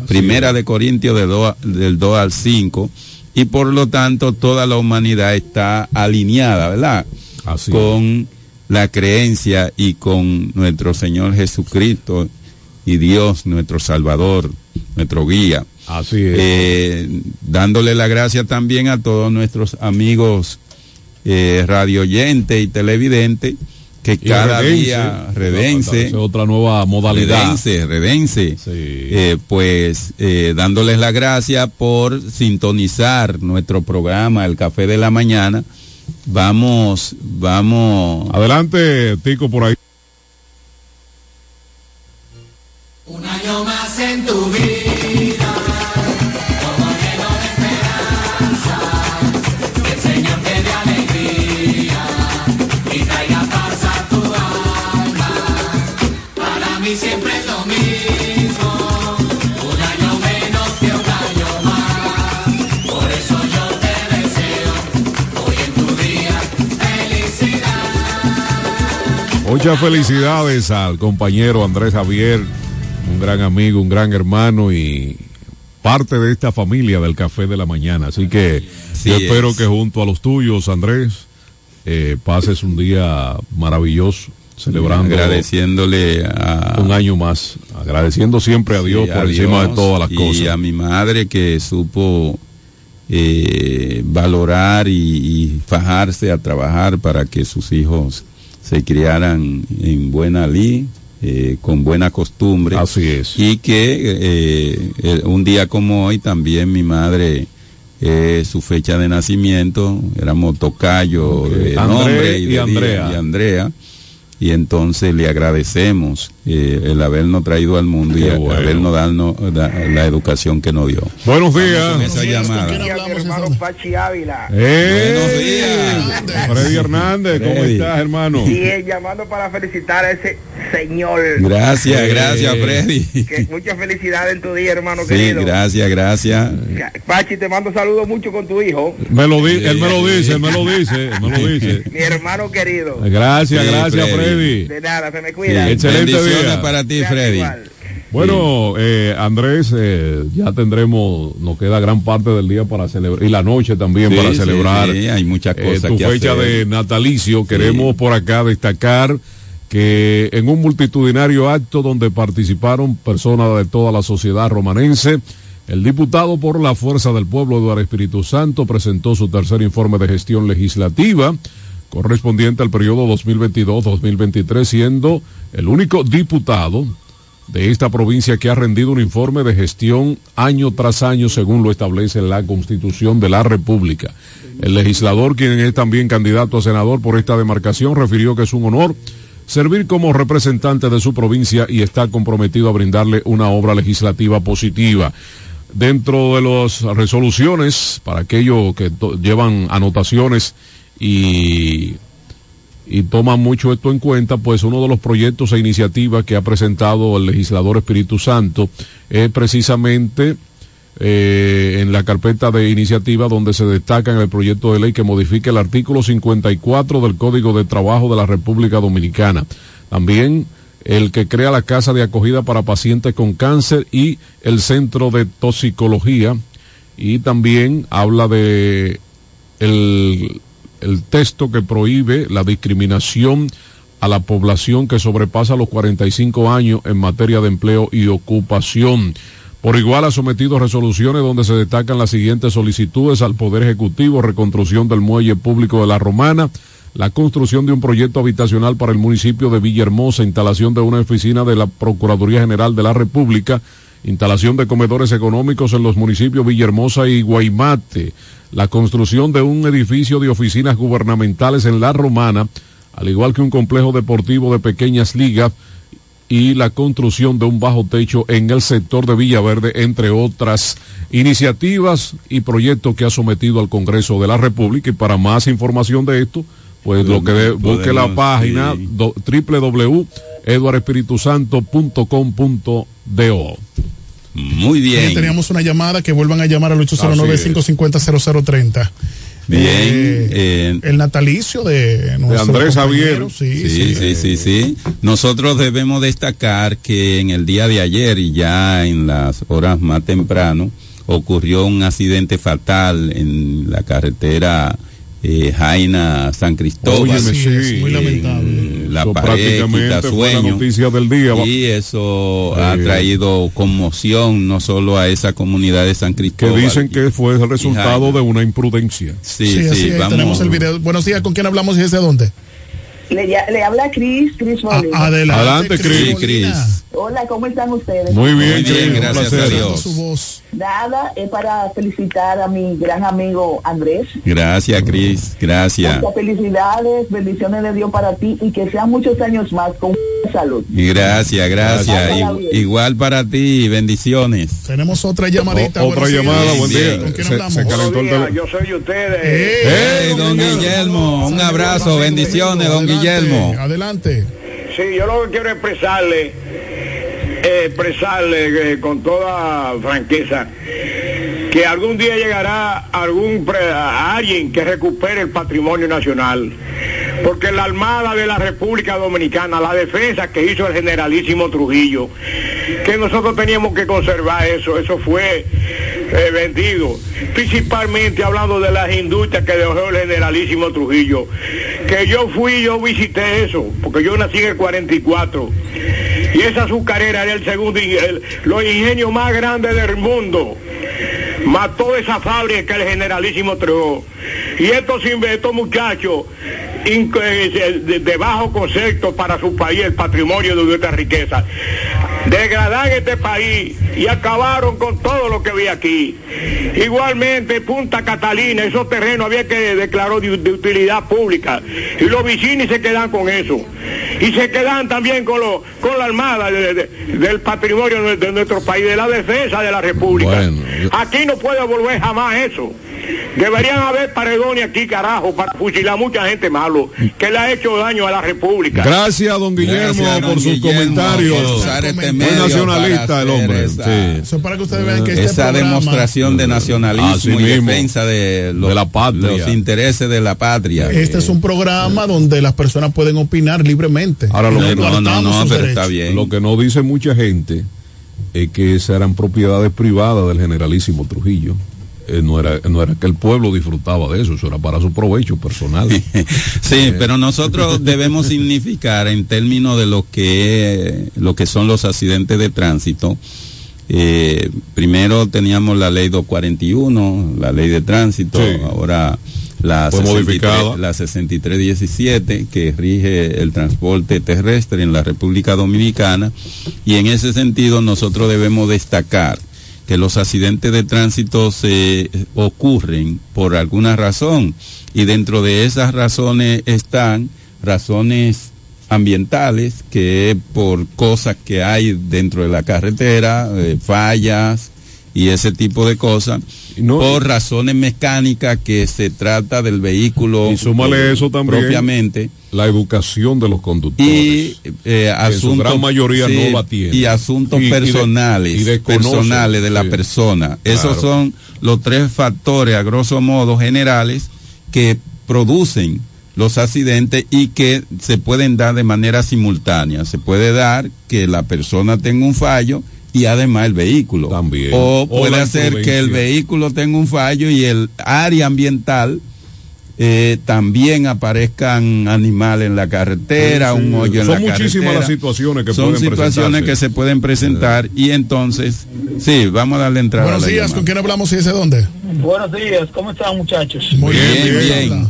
Primera de Corintios de 2 del 2 al 5. Y por lo tanto toda la humanidad está alineada, ¿verdad? Así con la creencia y con nuestro Señor Jesucristo y Dios, nuestro Salvador, nuestro guía. Así es. Eh, dándole la gracia también a todos nuestros amigos eh, radioyentes y televidentes que cada redense, día redense es otra nueva modalidad. Redense, redense. Eh, pues eh, dándoles la gracia por sintonizar nuestro programa, el Café de la Mañana. Vamos, vamos. Adelante, Tico, por ahí. Muchas felicidades al compañero Andrés Javier, un gran amigo, un gran hermano y parte de esta familia del Café de la Mañana. Así que yo es. espero que junto a los tuyos, Andrés, eh, pases un día maravilloso celebrando agradeciéndole a un año más, agradeciendo siempre a Dios Sí, por a encima de todas las y cosas. a mi madre que supo eh, valorar y, y fajarse a trabajar para que sus hijos se criaran en buena ley, eh, con buena costumbre. Así es. Y que eh, eh, un día como hoy también mi madre, su fecha de nacimiento, éramos tocayo de André nombre y de Andrea. y Andrea. Y entonces le agradecemos eh, el habernos traído al mundo y Qué a- bueno. habernos dado da- la educación que nos dio. Buenos días. con esa llamada. mi hermano Pachi Ávila. ¡Eh! Freddy Hernández, ¿cómo Freddy. estás, hermano? Y llamando para felicitar a ese señor. Gracias, Eh, gracias, Freddy. Que muchas felicidades en tu día, hermano Sí, querido. gracias, gracias. Pachi, te mando saludos mucho con tu hijo. Me lo di- él me lo dice, él me lo dice, él me lo dice. Mi hermano querido. Gracias, Sí, gracias, Freddy. Freddy. De nada, se me Sí, cuida. Excelente día. para ti, Freddy. igual. Bueno, eh, Andrés, eh, ya tendremos, nos queda gran parte del día para celebrar, y la noche también Sí, para celebrar sí, hay muchas eh, cosas tu que fecha hacer. de natalicio. Queremos por acá destacar que en un multitudinario acto donde participaron personas de toda la sociedad romanense, el diputado por la Fuerza del Pueblo, Eduardo Espíritu Santo, presentó su tercer informe de gestión legislativa correspondiente al periodo 2022-2023, siendo el único diputado de esta provincia que ha rendido un informe de gestión año tras año según lo establece la Constitución de la República. El legislador, quien es también candidato a senador por esta demarcación, refirió que es un honor servir como representante de su provincia y está comprometido a brindarle una obra legislativa positiva. Dentro de las resoluciones, para aquellos que llevan anotaciones y y toman mucho esto en cuenta, pues uno de los proyectos e iniciativas que ha presentado el legislador Espíritu Santo es precisamente eh, en la carpeta de iniciativa donde se destaca en el proyecto de ley que modifique el artículo 54 del Código de Trabajo de la República Dominicana. También el que crea la casa de acogida para pacientes con cáncer y el centro de toxicología y también habla de el el texto que prohíbe la discriminación a la población que sobrepasa los 45 años en materia de empleo y ocupación. Por igual ha sometido resoluciones donde se destacan las siguientes solicitudes al Poder Ejecutivo, reconstrucción del muelle público de la Romana, la construcción de un proyecto habitacional para el municipio de Villahermosa, instalación de una oficina de la Procuraduría General de la República, instalación de comedores económicos en los municipios Villahermosa y Guaymate, la construcción de un edificio de oficinas gubernamentales en La Romana, al igual que un complejo deportivo de pequeñas ligas y la construcción de un bajo techo en el sector de Villaverde, entre otras iniciativas y proyectos que ha sometido al Congreso de la República. Y para más información de esto, pues lo que de, busque la página sí. Muy bien. Oye, teníamos una llamada que vuelvan a llamar al 809-550-0030. Bien. Eh, eh, el natalicio de, de Andrés Javier. Sí sí, sí, sí, sí. Nosotros debemos destacar que en el día de ayer y ya en las horas más temprano ocurrió un accidente fatal en la carretera eh, Jaina San Cristóbal. Óyeme, sí, es muy lamentable. La Eso pared quita fue la sueño. noticia del día. Y eso Eh. ha traído conmoción no solo a esa comunidad de San Que Cristóbal. dicen que fue el resultado de una imprudencia. Sí, Sí, sí, es, vamos. tenemos el video. Buenos días, ¿con quién hablamos y desde dónde? Le, ya- le habla Cris, Cris adelante, Adelante, Cris Sí, Molina. Cris. Hola, ¿cómo están ustedes? Muy bien, Muy gracias a. Dios. Nada, es para felicitar a mi gran amigo Andrés. Gracias, Cris. Gracias. Muchas felicidades, bendiciones de Dios para ti y que sean muchos años más con salud. Gracias, gracias. Gracias. Igu- Igual para ti, bendiciones. Tenemos otra llamadita. O- otra llamada, buen día. ¿Con quién Se- hablamos? se calentó el Buenos días, teléfono. yo soy de ustedes. Eh, Hey, don Guillermo, un abrazo, bendiciones, don Adelante, Guillermo. Adelante. Sí, yo lo que quiero expresarle, eh, expresarle eh, con toda franqueza, que algún día llegará algún a alguien que recupere el patrimonio nacional. Porque la Armada de la República Dominicana, la defensa que hizo el generalísimo Trujillo, que nosotros teníamos que conservar eso, eso fue eh, vendido. Principalmente hablando de las industrias que dejó el generalísimo Trujillo. Que yo fui, yo visité eso, porque yo nací en el 44. Y esa azucarera era el segundo, el- los ingenios más grandes del mundo. Mató esa fábrica que el generalísimo entregó. Y estos, estos muchachos, eh, de, de bajo concepto para su país, el patrimonio de nuestra riqueza, degradan este país y acabaron con todo lo que había aquí. Igualmente, Punta Catalina, esos terrenos había que declaró de, de utilidad pública. Y los vecinos se quedan con eso. Y se quedan también con, lo, con la armada de- de- del patrimonio de, de nuestro país, de la defensa de la República. Bueno, yo- Aquí no puede volver jamás eso. Deberían haber paredones aquí, carajo, para fusilar a mucha gente malo que le ha hecho daño a la República. Gracias, don Guillermo, Gracias, don por sus comentarios. este Muy nacionalista el hombre. esa- sí. Eso es para que ustedes vean que este programa- demostración de nacionalismo y mismo. defensa de los, De la patria. los intereses de la patria. Este es un programa donde las personas pueden opinar libremente. Ahora, lo No que no- pero está bien. Lo que no dice mucha gente es que esas eran propiedades privadas del generalísimo Trujillo. Eh, no, era, no era que el pueblo disfrutaba de eso, eso era para su provecho personal. sí, pero nosotros debemos significar en términos de lo que, lo que son los accidentes de tránsito. Eh, primero teníamos la ley 241, la ley de tránsito, Sí. ahora la, Fue 63, modificada. la 6317 que rige el transporte terrestre en la República Dominicana y en ese sentido nosotros debemos destacar que los accidentes de tránsito se ocurren por alguna razón y dentro de esas razones están razones ambientales que por cosas que hay dentro de la carretera, eh, fallas y ese tipo de cosas, por razones mecánicas que se trata del vehículo Y súmale eh, eso también. propiamente La educación de los conductores. y eh, asuntos gran mayoría sí, no la y asuntos Y- y de- personales y personales de la sí. persona esos Claro. son los tres factores a grosso modo generales que producen los accidentes y que se pueden dar de manera simultánea se puede dar que la persona tenga un fallo y además el vehículo También. o O puede la hacer que el vehículo tenga un fallo y el área ambiental eh, también aparezcan animales en la carretera, Sí, sí. un hoyo en Son la carretera. muchísimas las situaciones que Son pueden situaciones que se pueden presentar y entonces, sí, vamos a darle entrada Buenos a días, llamada. ¿con quién hablamos y desde dónde? Buenos días, ¿cómo están muchachos? Muy bien, bien.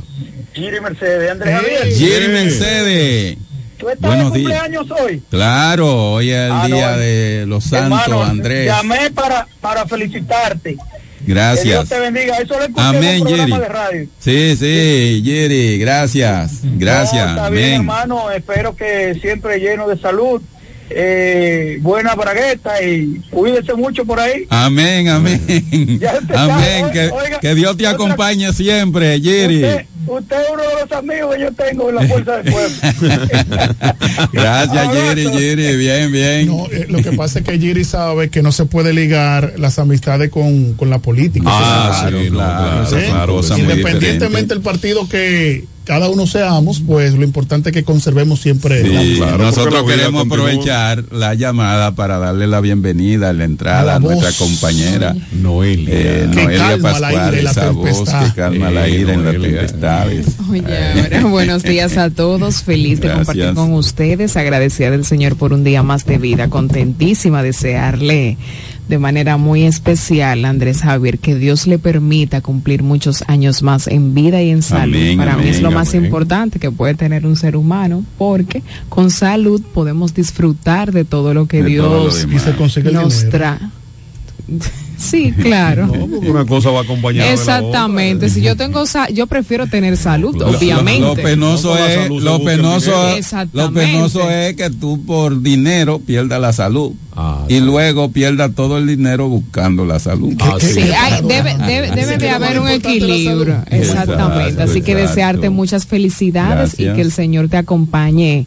Giri Mercedes, Andrés Javier. Giri Mercedes. ¿Tú estás Buenos de días. cumpleaños hoy? Claro, hoy es el Ah, no, día eh. de los santos, Hermano, Andrés. Llamé para, para felicitarte. Que Dios Gracias. te bendiga. Eso lo Amén, en un programa Jerry. de radio. Sí, sí, Jerry, gracias. Gracias. No, está bien, Amén. hermano. Espero que siempre lleno de salud. Eh, buena bragueta y cuídese mucho por ahí. Amén, amén. Amén. sabe, Que, oiga, que Dios te otra- acompañe siempre, Jerry. Usted, usted es uno de los amigos que yo tengo en la Fuerza del Pueblo. Gracias, Jerry, Jerry. Bien, bien. No, eh, lo que pasa es que Giri sabe que no se puede ligar las amistades con, con la política. Ah, Independientemente del partido que cada uno seamos, pues lo importante es que conservemos siempre Sí, la amistad. nosotros queremos aprovechar la llamada para darle la bienvenida, la entrada A la a, nuestra voz. compañera Noelia. eh, Que Noelia calma al Pascual, la esa voz tempestad. que calma la ira en las Noelia. tempestades. Oye, ahora, buenos días a todos. Feliz de Gracias. compartir con ustedes. Agradecida del Señor por un día más de vida. Contentísima. Desearle de manera muy especial, Andrés Javier, que Dios le permita cumplir muchos años más en vida y en salud. Amén, Para mí es amén, lo más amén. importante que puede tener un ser humano, porque con salud podemos disfrutar de todo lo que De todo lo Dios nos trae. Sí, claro. No, porque una cosa va acompañada de la otra. Exactamente. Si yo tengo, sa- yo prefiero tener salud, Lo- obviamente. Lo, penoso No, es, lo penoso lo penoso es que tú por dinero pierdas la salud Ah, y luego pierdas todo el dinero buscando la salud. Ah, ¿Qué- Sí, hay- debe, debe, debe de haber un equilibrio. Exactamente. Así que exacto. desearte muchas felicidades y que el Señor te acompañe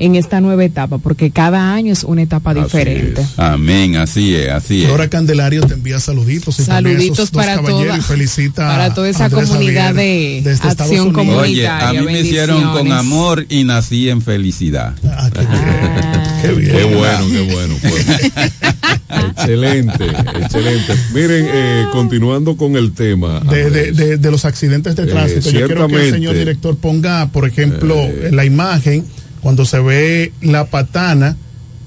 en esta nueva etapa, porque cada año es una etapa Así diferente. es. Amén, así es, así es. Flora Candelario te envía saluditos. y también a esos Saluditos dos para caballeros toda- y felicita para toda esa Andrés comunidad Javier de acción común. Oye, a mí me Comunitaria, hicieron con amor y nací en felicidad. Ah, qué bien. Ah. Qué bien. Qué bueno, qué bueno. pues. excelente, excelente. Miren, eh, continuando con el tema. de, de, de- de los accidentes de Eh, tránsito. Yo quiero que el señor director ponga, por ejemplo, Eh. la imagen cuando se ve la patana,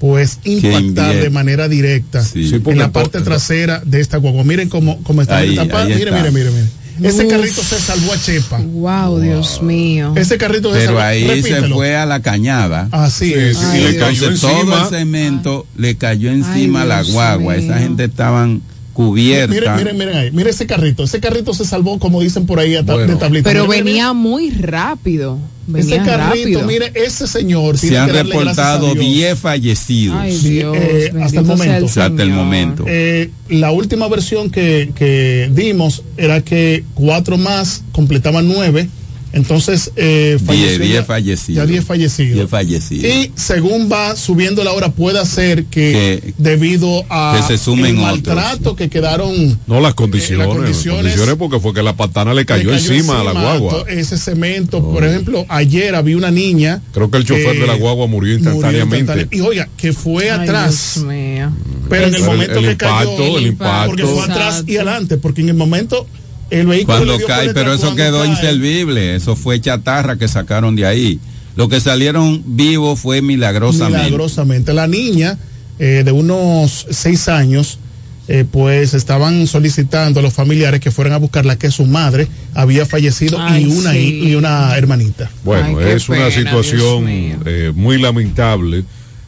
pues impactar de manera directa Sí. Sí, porque en la parte trasera de esta guagua. Miren cómo, cómo está Ahí, tapada. ahí Mire, está. mire, mire, mire. Ese Uf. carrito se salvó a Chepa. Wow, Dios mío. Ese carrito se Pero salvó. ahí se fue a la cañada. Así Sí, es. sí, Ay, y le Dios. cayó Entonces todo el cemento le cayó encima Ay, a la guagua. mío. Esa gente estaban cubierta. Miren, miren, miren ahí. Mire ese carrito. Ese carrito se salvó, como dicen por ahí, a ta- Bueno. de tablita. Pero venía muy rápido. Mire. Ese Venía carrito, rápido. mire, ese señor. Se tiene han reportado Dios. 10 fallecidos. Ay, Sí, Dios, eh, hasta el momento. hasta el momento. Eh, la última versión que, que dimos era que cuatro más completaban nueve. Entonces, eh, falleció 10 ya- fallecidos. Ya 10 fallecidos. 10 fallecidos. Y según va subiendo la hora, puede ser que, Que- debido a que se sumen el otros. maltrato que quedaron No, las condiciones, Eh, las las condiciones- condiciones, porque fue que la patana le cayó, le encima, a la guagua. ese cemento. Por ejemplo, ayer había una niña. Creo que el chofer de la guagua murió murió instantáneamente. instantánea- Y oiga, que fue Ay, atrás Dios mío. Pero en el El- momento el que impacto, cayó, el impacto. porque fue atrás y adelante, porque en el momento el vehículo Cuando cae, pero eso cuando quedó cae. inservible. Eso fue chatarra que sacaron de ahí. Lo que salieron vivos fue milagrosamente. Milagrosamente. La niña eh, de unos seis años, eh, pues estaban solicitando a los familiares que fueran a buscarla, que su madre había fallecido Ay, y una sí. y una hermanita. Bueno, es una situación eh, muy lamentable,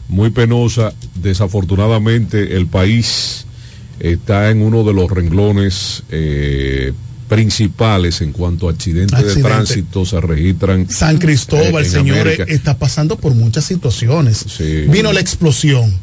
muy penosa. Desafortunadamente, el país está en uno de los renglones eh, principales en cuanto a accidentes de tránsito se registran. San Cristóbal, eh, señores, América. está pasando por muchas situaciones. Vino la explosión.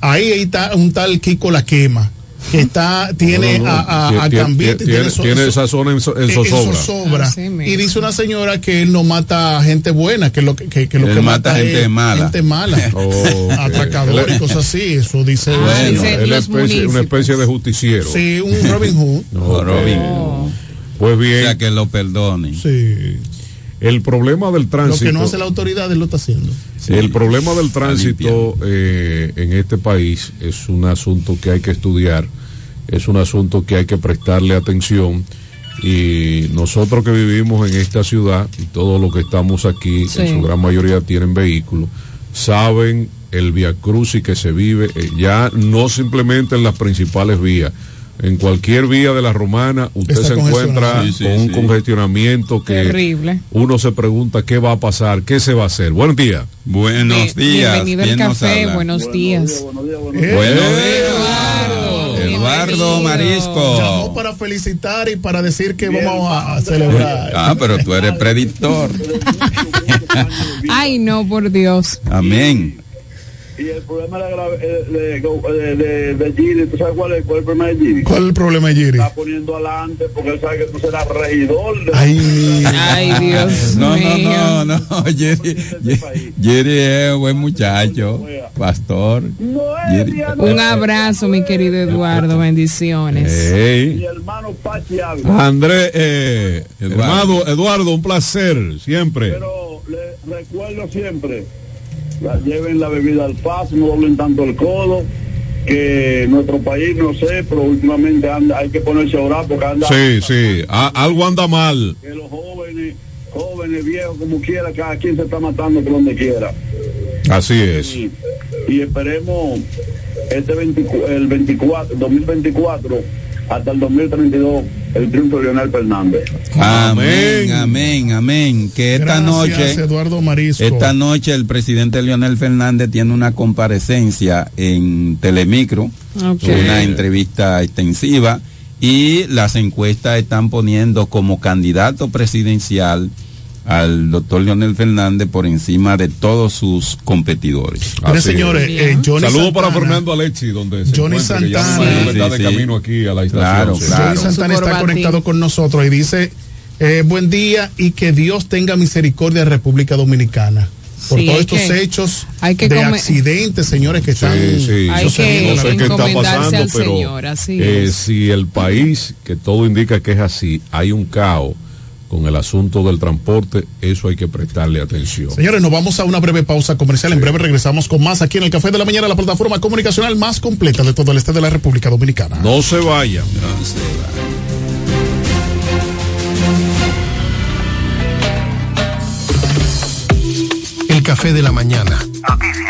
Ahí está un tal Kiko La Quema, que está, tiene No, no, no. a, a, a Tiene- Gambito, tiene- tiene, so- tiene so- esa zona en so- en eh, zozobra. y dice una señora que él no mata gente buena, que lo que, que, que lo Él que mata mata, gente es mala. gente mala. Oh. Atracador y cosas así. Eso dice. Bueno, él es especie- una especie de justiciero. Sí, un Robin Hood. Ok. Robin. Pues bien. O sea, que lo perdone. Sí. El problema del Lo tránsito. que no hace la autoridad, él lo está haciendo. el problema del tránsito eh, en este país es un asunto que hay que estudiar, es un asunto que hay que prestarle atención y nosotros que vivimos en esta ciudad y todos los que estamos aquí, Sí. en su gran mayoría tienen vehículos, saben el via crucis que se vive eh, ya no simplemente en las principales vías. En cualquier vía de la romana usted Está se encuentra congestionado. Sí, sí, con un sí. congestionamiento que Terrible. uno se pregunta qué va a pasar, qué se va a hacer. Buenos días. Buenos días. Bienvenido al café, buenos días. Eduardo Marisco. Llamó para felicitar y para decir que vamos a, a celebrar. Ah, pero tú eres predictor. Ay, no, por Dios. Amén. Y el problema de, la- eh, de, de, de, de Giri, ¿tú sabes cuál es, cuál es el problema de Giri? ¿Cuál es el problema de Giri? Está poniendo adelante porque él sabe que tú serás regidor. De Ay, Ay, Dios No, no, mío. no, no. Jerry, Jerry es un buen muchacho, pastor. Un abrazo, mi querido Eduardo. Bendiciones. Ey. hermano Pachi. André, eh, hermano Eduardo, un placer, siempre. Pero le recuerdo siempre, la- lleven la bebida al paso, no doblen tanto el codo, que nuestro país, no sé, pero últimamente anda, hay que ponerse a orar porque anda... Sí, sí, a- algo anda mal. que los jóvenes, jóvenes, viejos, como quiera, cada quien se está matando por donde quiera. Así es. Y, y esperemos este 24, el 24, 2024 hasta el 2032 el triunfo de Leonel Fernández. Amén, amén, amén. Que esta Gracias, noche, Eduardo Marisco. esta noche el presidente Leonel Fernández tiene una comparecencia en Telemicro, Ok. una entrevista extensiva y las encuestas están poniendo como candidato presidencial al doctor Leonel Fernández por encima de todos sus competidores. Así señores, es. eh, Johnny Saludos para. Fernando Alexi, donde se Johnny encuentra, que ya Santana. que está Sí, de sí. camino aquí a la estación. Claro, Sí. claro. Johnny Santana está conectado con nosotros y dice, eh, buen día y que Dios tenga misericordia de República Dominicana. Por Sí, todos estos que- hechos hay que de come- accidentes, señores, que están Sí, sí. Hay que no sé qué está pasando, pero Señor, así eh, es. si el país, que todo indica que es así, hay un caos con el asunto del transporte, eso hay que prestarle atención. Señores, nos vamos a una breve pausa comercial. En breve regresamos con más aquí en el Café de la Mañana, la plataforma comunicacional más completa de todo el este de la República Dominicana. No se vayan. El café de la mañana. Noticias.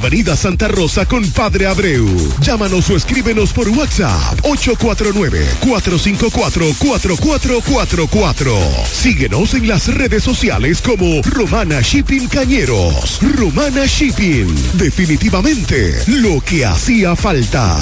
Avenida Santa Rosa con Padre Abreu. Llámanos o escríbenos por WhatsApp 849 454 4444. Síguenos en las redes sociales como Romana Shipping Cañeros. Romana Shipping. Definitivamente lo que hacía falta.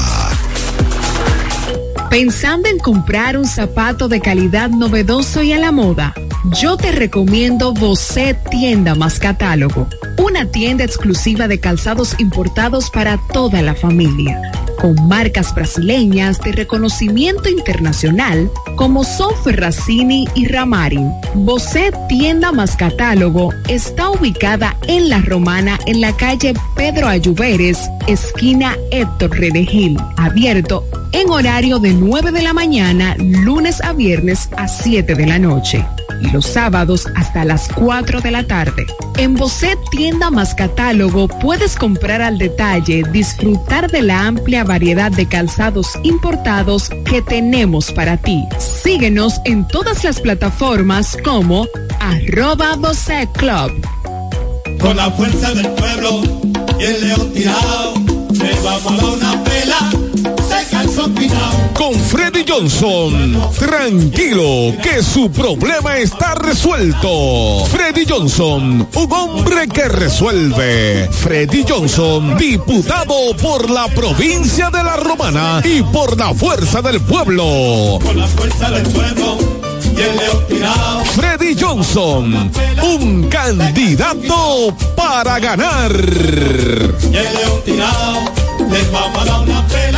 Pensando en comprar un zapato de calidad novedoso y a la moda, yo te recomiendo Bocet Tienda más Catálogo, una tienda exclusiva de calzados importados para toda la familia, con marcas brasileñas de reconocimiento internacional como son Ferracini y Ramarin. Bocet Tienda más Catálogo está ubicada en La Romana en la calle Pedro Ayuberes, esquina Héctor Redegil, abierto en horario de 9 de la mañana, lunes a viernes a 7 de la noche y los sábados hasta las 4 de la tarde. En Bocet Tienda más Catálogo puedes comprar al detalle, disfrutar de la amplia variedad de calzados importados que tenemos para ti. Síguenos en todas las plataformas como arroba Bocet Club. Con la fuerza del pueblo el león tirado, vamos a una. Con Freddy Johnson, tranquilo que su problema está resuelto. Freddy Johnson, un hombre que resuelve. Freddy Johnson, diputado por la provincia de La Romana y por la fuerza del pueblo. Con la fuerza del pueblo. Freddy Johnson, un candidato para ganar. Y el león tirado, les vamos a dar una pela.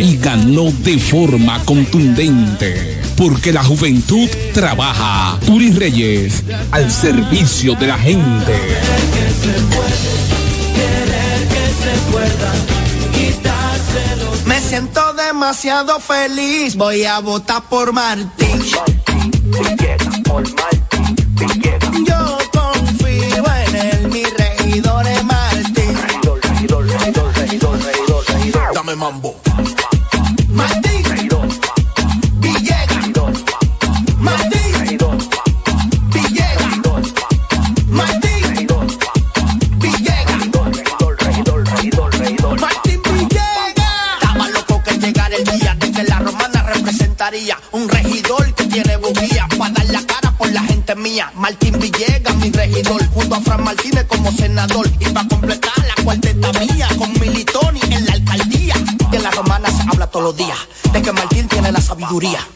y ganó de forma contundente. Porque la juventud trabaja. Turi Reyes, al servicio de la gente. Me siento demasiado feliz, voy a votar por Martín. Yo confío en él, mi regidor es Martín. Dame mambo. Sabiduría,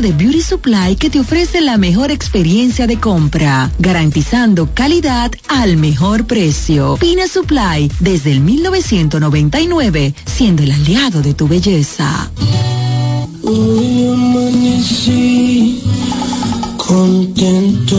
de Beauty Supply que te ofrece la mejor experiencia de compra, garantizando calidad al mejor precio. Pina Supply, desde el 1999, siendo el aliado de tu belleza. Hoy amanecí contento.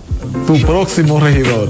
tu próximo regidor.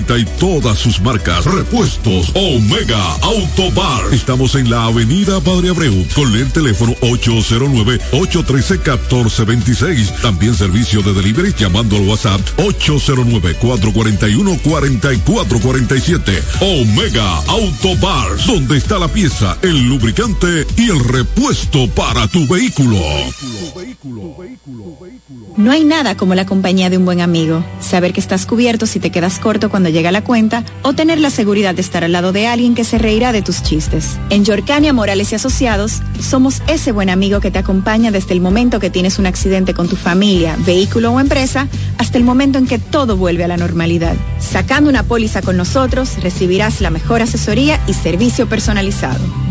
y todas sus marcas. Repuestos Omega Auto Bar. Estamos en la avenida Padre Abreu con el teléfono 809-813-1426. También servicio de delivery llamando al WhatsApp 809-441-4447. Omega Auto Bar, donde está la pieza, el lubricante y el repuesto para tu vehículo. No hay nada como la compañía de un buen amigo. Saber que estás cubierto si te quedas corto cuando llega la cuenta o tener la seguridad de estar al lado de alguien que se reirá de tus chistes. En Yorcania Morales y Asociados somos ese buen amigo que te acompaña desde el momento que tienes un accidente con tu familia, vehículo o empresa hasta el momento en que todo vuelve a la normalidad. Sacando una póliza con nosotros recibirás la mejor asesoría y servicio personalizado.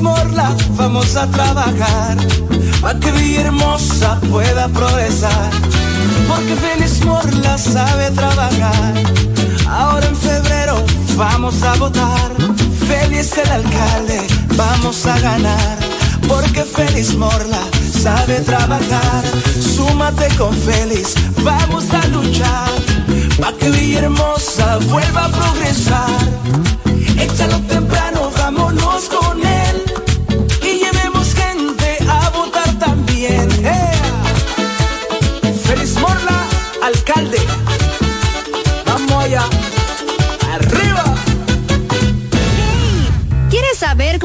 Morla, vamos a trabajar para que Villahermosa pueda progresar. Porque Félix Morla sabe trabajar. Ahora en febrero vamos a votar. Félix el alcalde, vamos a ganar. Porque Félix Morla sabe trabajar. Súmate con Félix, vamos a luchar. Pa' que Villahermosa vuelva a progresar. Échalo temprano, vámonos con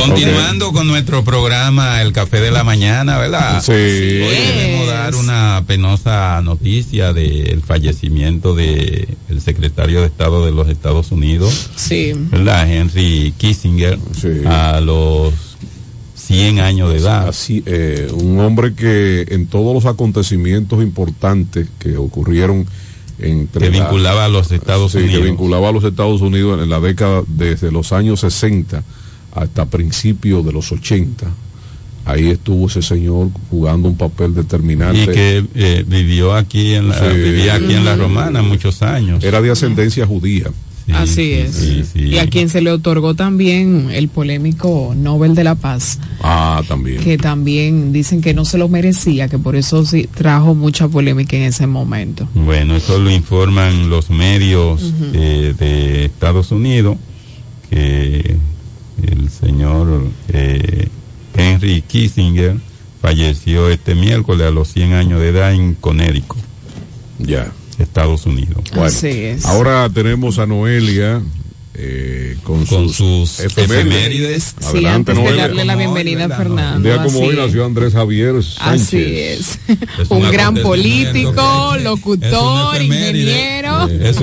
Continuando con nuestro programa El Café de la Mañana, ¿verdad? Sí. Hoy debemos dar una penosa noticia del fallecimiento de el secretario de Estado de los Estados Unidos, Sí. ¿verdad? Henry Kissinger, a los 100 años de edad. Así, eh, un hombre que en todos los acontecimientos importantes que ocurrieron entre Que la- vinculaba a los Estados Sí, Unidos. que vinculaba a los Estados Unidos en la década desde los años 60 hasta principios de los 80. Ahí estuvo ese señor jugando un papel determinante. Y que eh, vivió aquí en la, Sí. vivía aquí en la Romana muchos años. Era de ascendencia judía. Así es. Y a quien se le otorgó también el polémico Nobel de la Paz, Ah, también. que también dicen que no se lo merecía, que por eso sí trajo mucha polémica en ese momento. Bueno, eso lo informan los medios eh, de Estados Unidos, que el señor eh, Henry Kissinger falleció este miércoles a los 100 años de edad en Connecticut. Ya. Estados Unidos. Bueno, Ahora tenemos a Noelia eh, con, Con sus, sus efemérides. Sí, Adelante, antes de darle la bienvenida a Un Fernando. día como así hoy es. nació Andrés Javier Sánchez. Así es. Es un un gran político, locutor, es ingeniero Es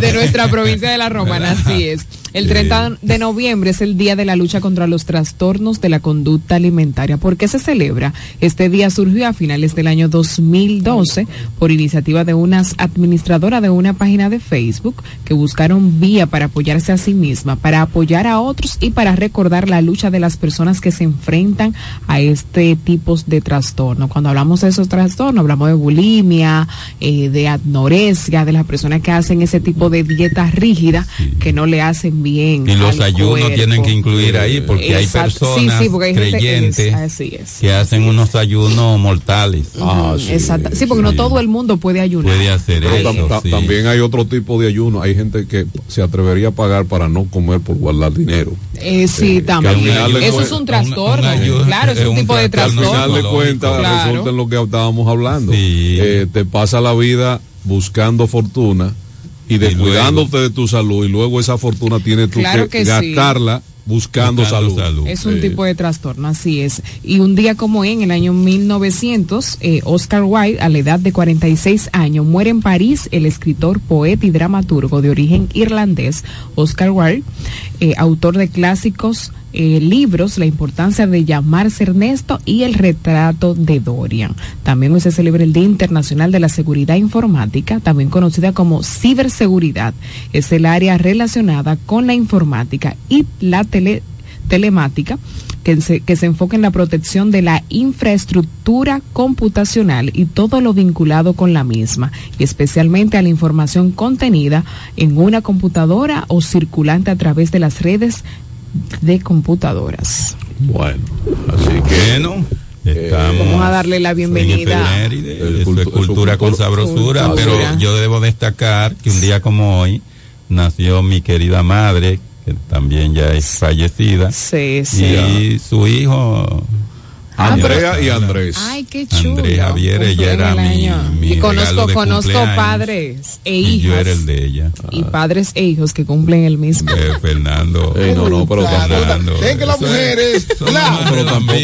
de nuestra provincia de La Romana, así es. El 30 de noviembre es el Día de la Lucha contra los Trastornos de la Conducta Alimentaria. ¿Por qué se celebra? Este día surgió a finales del año 2012 por iniciativa de unas administradoras de una página de Facebook que buscaron vía para apoyarse a sí misma, para apoyar a otros y para recordar la lucha de las personas que se enfrentan a este tipo de trastorno. Cuando hablamos de esos trastornos, hablamos de bulimia, eh, de anorexia, de las personas que hacen ese tipo de dieta rígida que no le hacen bien. Y los ayunos cuerpo. tienen que incluir ahí porque hay personas Sí, sí, porque hay gente- creyentes es- así es. que hacen unos ayunos mortales. Ah, Ujú, exacto. Sí, porque no todo el mundo puede ayunar. Puede hacer Pero eso, sí. también hay otro tipo de ayuno. Hay gente que se atrevería a pagar para no comer por guardar dinero. Eh, sí, que también. Eso es un trastorno. ayuno, claro, es es un un tipo de trastorno. Al final de cuentas Claro. resulta en lo que estábamos hablando. Eh, te pasa la vida buscando fortuna y descuidándote de tu salud y luego esa fortuna tienes tú Claro que, que sí. gastarla buscando, salud. Es un Sí. tipo de trastorno, así es. Y un día como hoy, en el año 1900, eh, Oscar Wilde, a la edad de 46 años, muere en París el escritor, poeta y dramaturgo de origen irlandés, Oscar Wilde, eh, autor de clásicos eh, libros, La importancia de llamarse Ernesto y El retrato de Dorian. También hoy se celebra el Día Internacional de la Seguridad Informática, también conocida como ciberseguridad. Es el área relacionada con la informática y la tele telemática que se, que se enfoque en la protección de la infraestructura computacional y todo lo vinculado con la misma, y especialmente a la información contenida en una computadora o circulante a través de las redes de computadoras. Bueno, así que Bueno, estamos Vamos a darle la bienvenida. eso es cultura con sabrosura, Cultura. pero yo debo destacar que un día como hoy nació mi querida madre, que también ya es fallecida, Sí, sí. y su hijo Andrea y Andrés. Ay, qué chulo. Andrés Javier, ella era mi, mi y conozco, conozco padres e y hijas. yo era el de ella. y padres e hijos que cumplen el mismo. Eh, Fernando. Ey, no, no, pero Fernando. Es que las mujeres, claro, pero tampoco.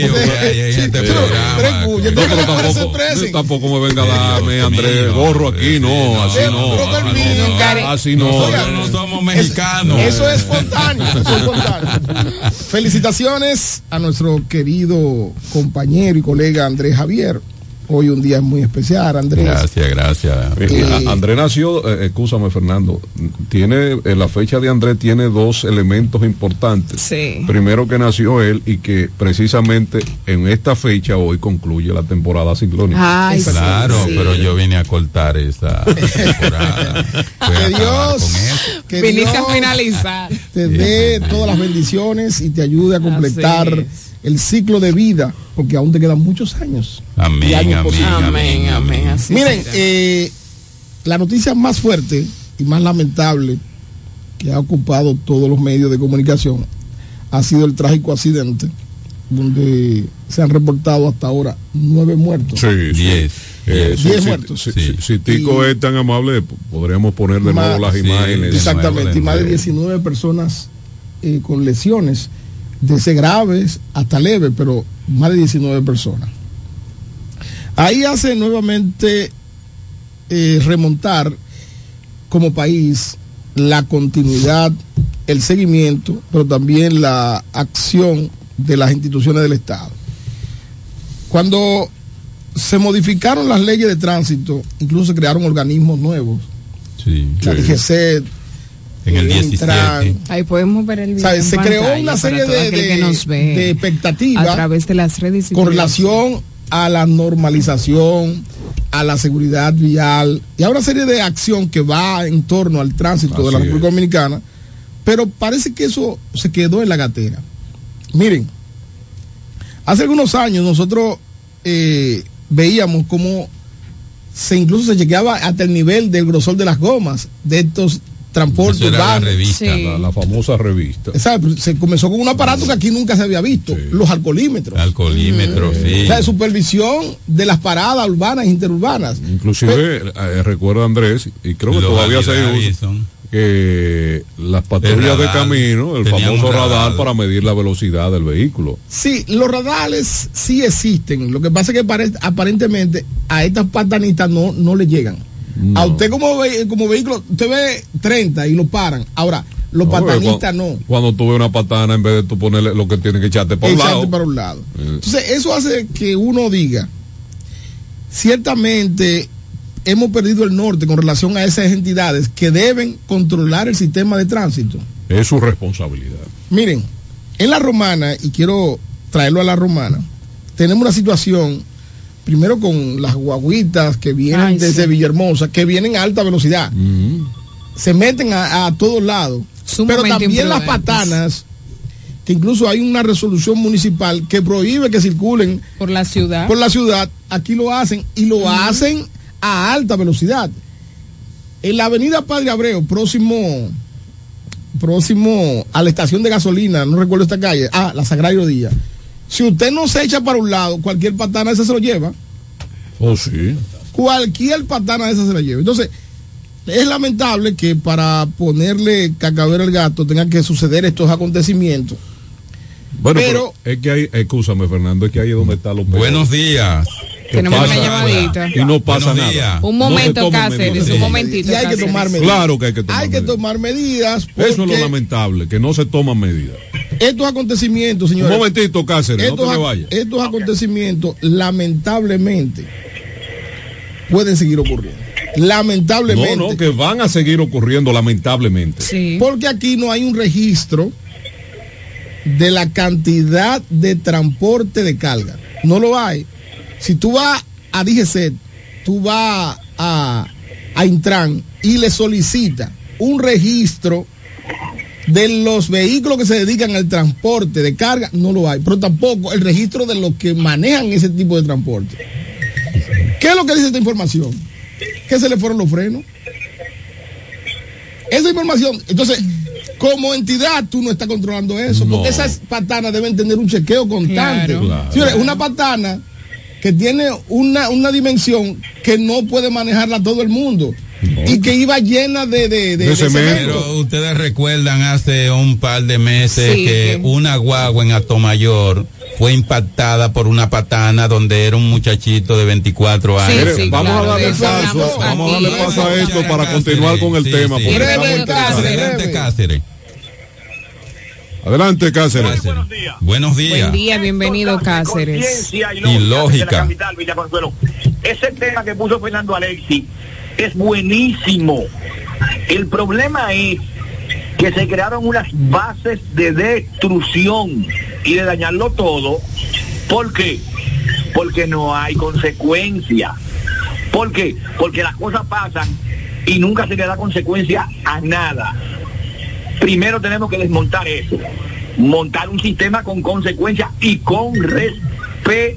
pero tampoco, tampoco me venga a darme, Andrés, gorro aquí, no, así no. así no, Así no. Somos mexicanos. Eso es espontáneo. eso es espontáneo. Felicitaciones a nuestro querido compañero y colega Andrés Javier. Hoy un día muy especial, Andrés. Gracias, gracias. Eh, a- Andrés nació, eh, escúchame Fernando, tiene, en la fecha de Andrés tiene dos elementos importantes. Sí. Primero que nació él y que precisamente en esta fecha hoy concluye la temporada ciclónica. Ay, Claro, sí. pero yo vine a cortar esa temporada. Que Dios, que Viniste Dios a finalizar. te dé todas las bendiciones y te ayude a completar Así el ciclo de vida, porque aún te quedan muchos años. Amén, años amén. Amén, amén. Así Miren, eh, la noticia más fuerte y más lamentable que ha ocupado todos los medios de comunicación ha sido el trágico accidente donde se han reportado hasta ahora nueve muertos. Sí, sí. Diez. Eh, Diez sí, sí, muertos. sí, Sí. sí, Si Tico es tan amable, podríamos poner de nuevo las sí, imágenes. Exactamente, y más de nuevo. 19 personas eh, con lesiones, desde graves hasta leves, pero más de 19 personas. Ahí hace nuevamente eh, remontar como país la continuidad, el seguimiento, pero también la acción de las instituciones del Estado. Cuando se modificaron las leyes de tránsito, incluso se crearon organismos nuevos, Sí. la DGC, En el eh, 17. Intran, Ahí podemos ver el video. Se creó una serie de, de- de a expectativas través de las redes con relación a la normalización, a la seguridad vial y a una serie de acción que va en torno al tránsito de la República es. Dominicana, pero parece que eso se quedó en la gatera. Miren, hace algunos años nosotros eh, veíamos cómo se incluso se chequeaba hasta el nivel del grosor de las gomas de estos era la revista. Sí. La, la famosa revista. Se comenzó con un aparato que aquí nunca se había visto, Sí. los alcoholímetros. Alcoholímetro, O sí. sea, de supervisión de las paradas urbanas e interurbanas. Inclusive, eh, recuerda Andrés, y creo que todavía se usa, que las patrullas de camino, el famoso radar radar. para medir la velocidad del vehículo. Sí, los radares sí existen. Lo que pasa es que pare- aparentemente a estas patanistas no, no le llegan. No. A usted como, ve- como vehículo, usted ve 30 y lo paran. Ahora, los No, patanistas cuando, no. Cuando tú ves una patana, en vez de tú ponerle lo que tiene que echarte para un Echarte lado. para un lado. Eh. Entonces, eso hace que uno diga, ciertamente hemos perdido el norte con relación a esas entidades que deben controlar el sistema de tránsito. Es su responsabilidad. Miren, en la romana, y quiero traerlo a la romana, tenemos una situación, primero con las guaguitas que vienen Ay, desde sí. Villahermosa, que vienen a alta velocidad, se meten a, a todos lados, pero también las patanas, que incluso hay una resolución municipal que prohíbe que circulen Por la ciudad. por la ciudad, aquí lo hacen y lo hacen a alta velocidad. En la avenida Padre Abreu, próximo, próximo a la estación de gasolina, no recuerdo esta calle, ah, la Sagrario Díaz. Si usted no se echa para un lado, cualquier patana esa se lo lleva. Oh, sí. Cualquier patana esa se la lleva. Entonces, es lamentable que para ponerle cacabero al gato tengan que suceder estos acontecimientos. Bueno, Pero- pero, es que hay, escúchame Fernando, es que ahí es donde está los Buenos días. que Tenemos una llamadita. y no pasa Buenos nada. días. Un momento, Cáceres, medidas. un momentito. Y hay que tomar medidas. Claro que hay que tomar Hay que medidas. tomar medidas Eso es lo lamentable, que no se toman medidas. Estos acontecimientos, Un señores. momentito, Cáceres, no estos, te me ac- vayas. estos acontecimientos lamentablemente pueden seguir ocurriendo. Lamentablemente. No, no, que van a seguir ocurriendo lamentablemente. Sí. Porque aquí no hay un registro de la cantidad de transporte de carga. No lo hay. Si tú vas a DGC, tú vas a, a Intran y le solicitas un registro de los vehículos que se dedican al transporte de carga, no lo hay. Pero tampoco el registro de los que manejan ese tipo de transporte. ¿Qué es lo que dice esta información? Que se le fueron los frenos. Esa información, entonces, como entidad tú no estás controlando eso, No. porque esas patanas deben tener un chequeo constante. Claro. Claro. Señores, una patana que tiene una, una dimensión que no puede manejarla todo el mundo y que iba llena de, de, de- de cemento. Pero ustedes recuerdan hace un par de meses Sí, que una guagua en Atomayor fue impactada por una patana donde era un muchachito de 24 años. Vamos a darle paso, vamos a darle paso a esto para continuar con el tema. estamos interesados. Adelante, Cáceres. Adelante, Cáceres. Buenos días. Buen día, bienvenido Cáceres. y lógica, capital. Ese tema que puso Fernando Alexi es buenísimo. El problema es que se crearon unas bases de destrucción y de dañarlo todo. ¿Por qué? Porque no hay consecuencia. ¿Por qué? Porque las cosas pasan y nunca se le da consecuencia a nada. Primero tenemos que desmontar eso. Montar un sistema con consecuencia y con respeto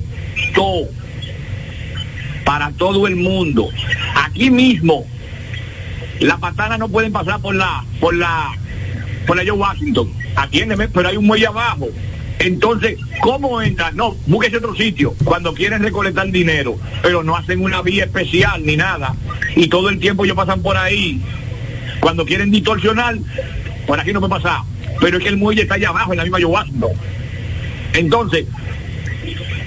para todo el mundo. Aquí mismo, las patanas no pueden pasar por la, por la, por la George Washington. Atiéndeme, pero hay un muelle abajo. Entonces, ¿cómo entran? No, búsquese otro sitio cuando quieren recolectar dinero, pero no hacen una vía especial ni nada. Y todo el tiempo ellos pasan por ahí. Cuando quieren distorsionar, por aquí no puede pasar. Pero es que el muelle está allá abajo, en la misma George Washington. Entonces,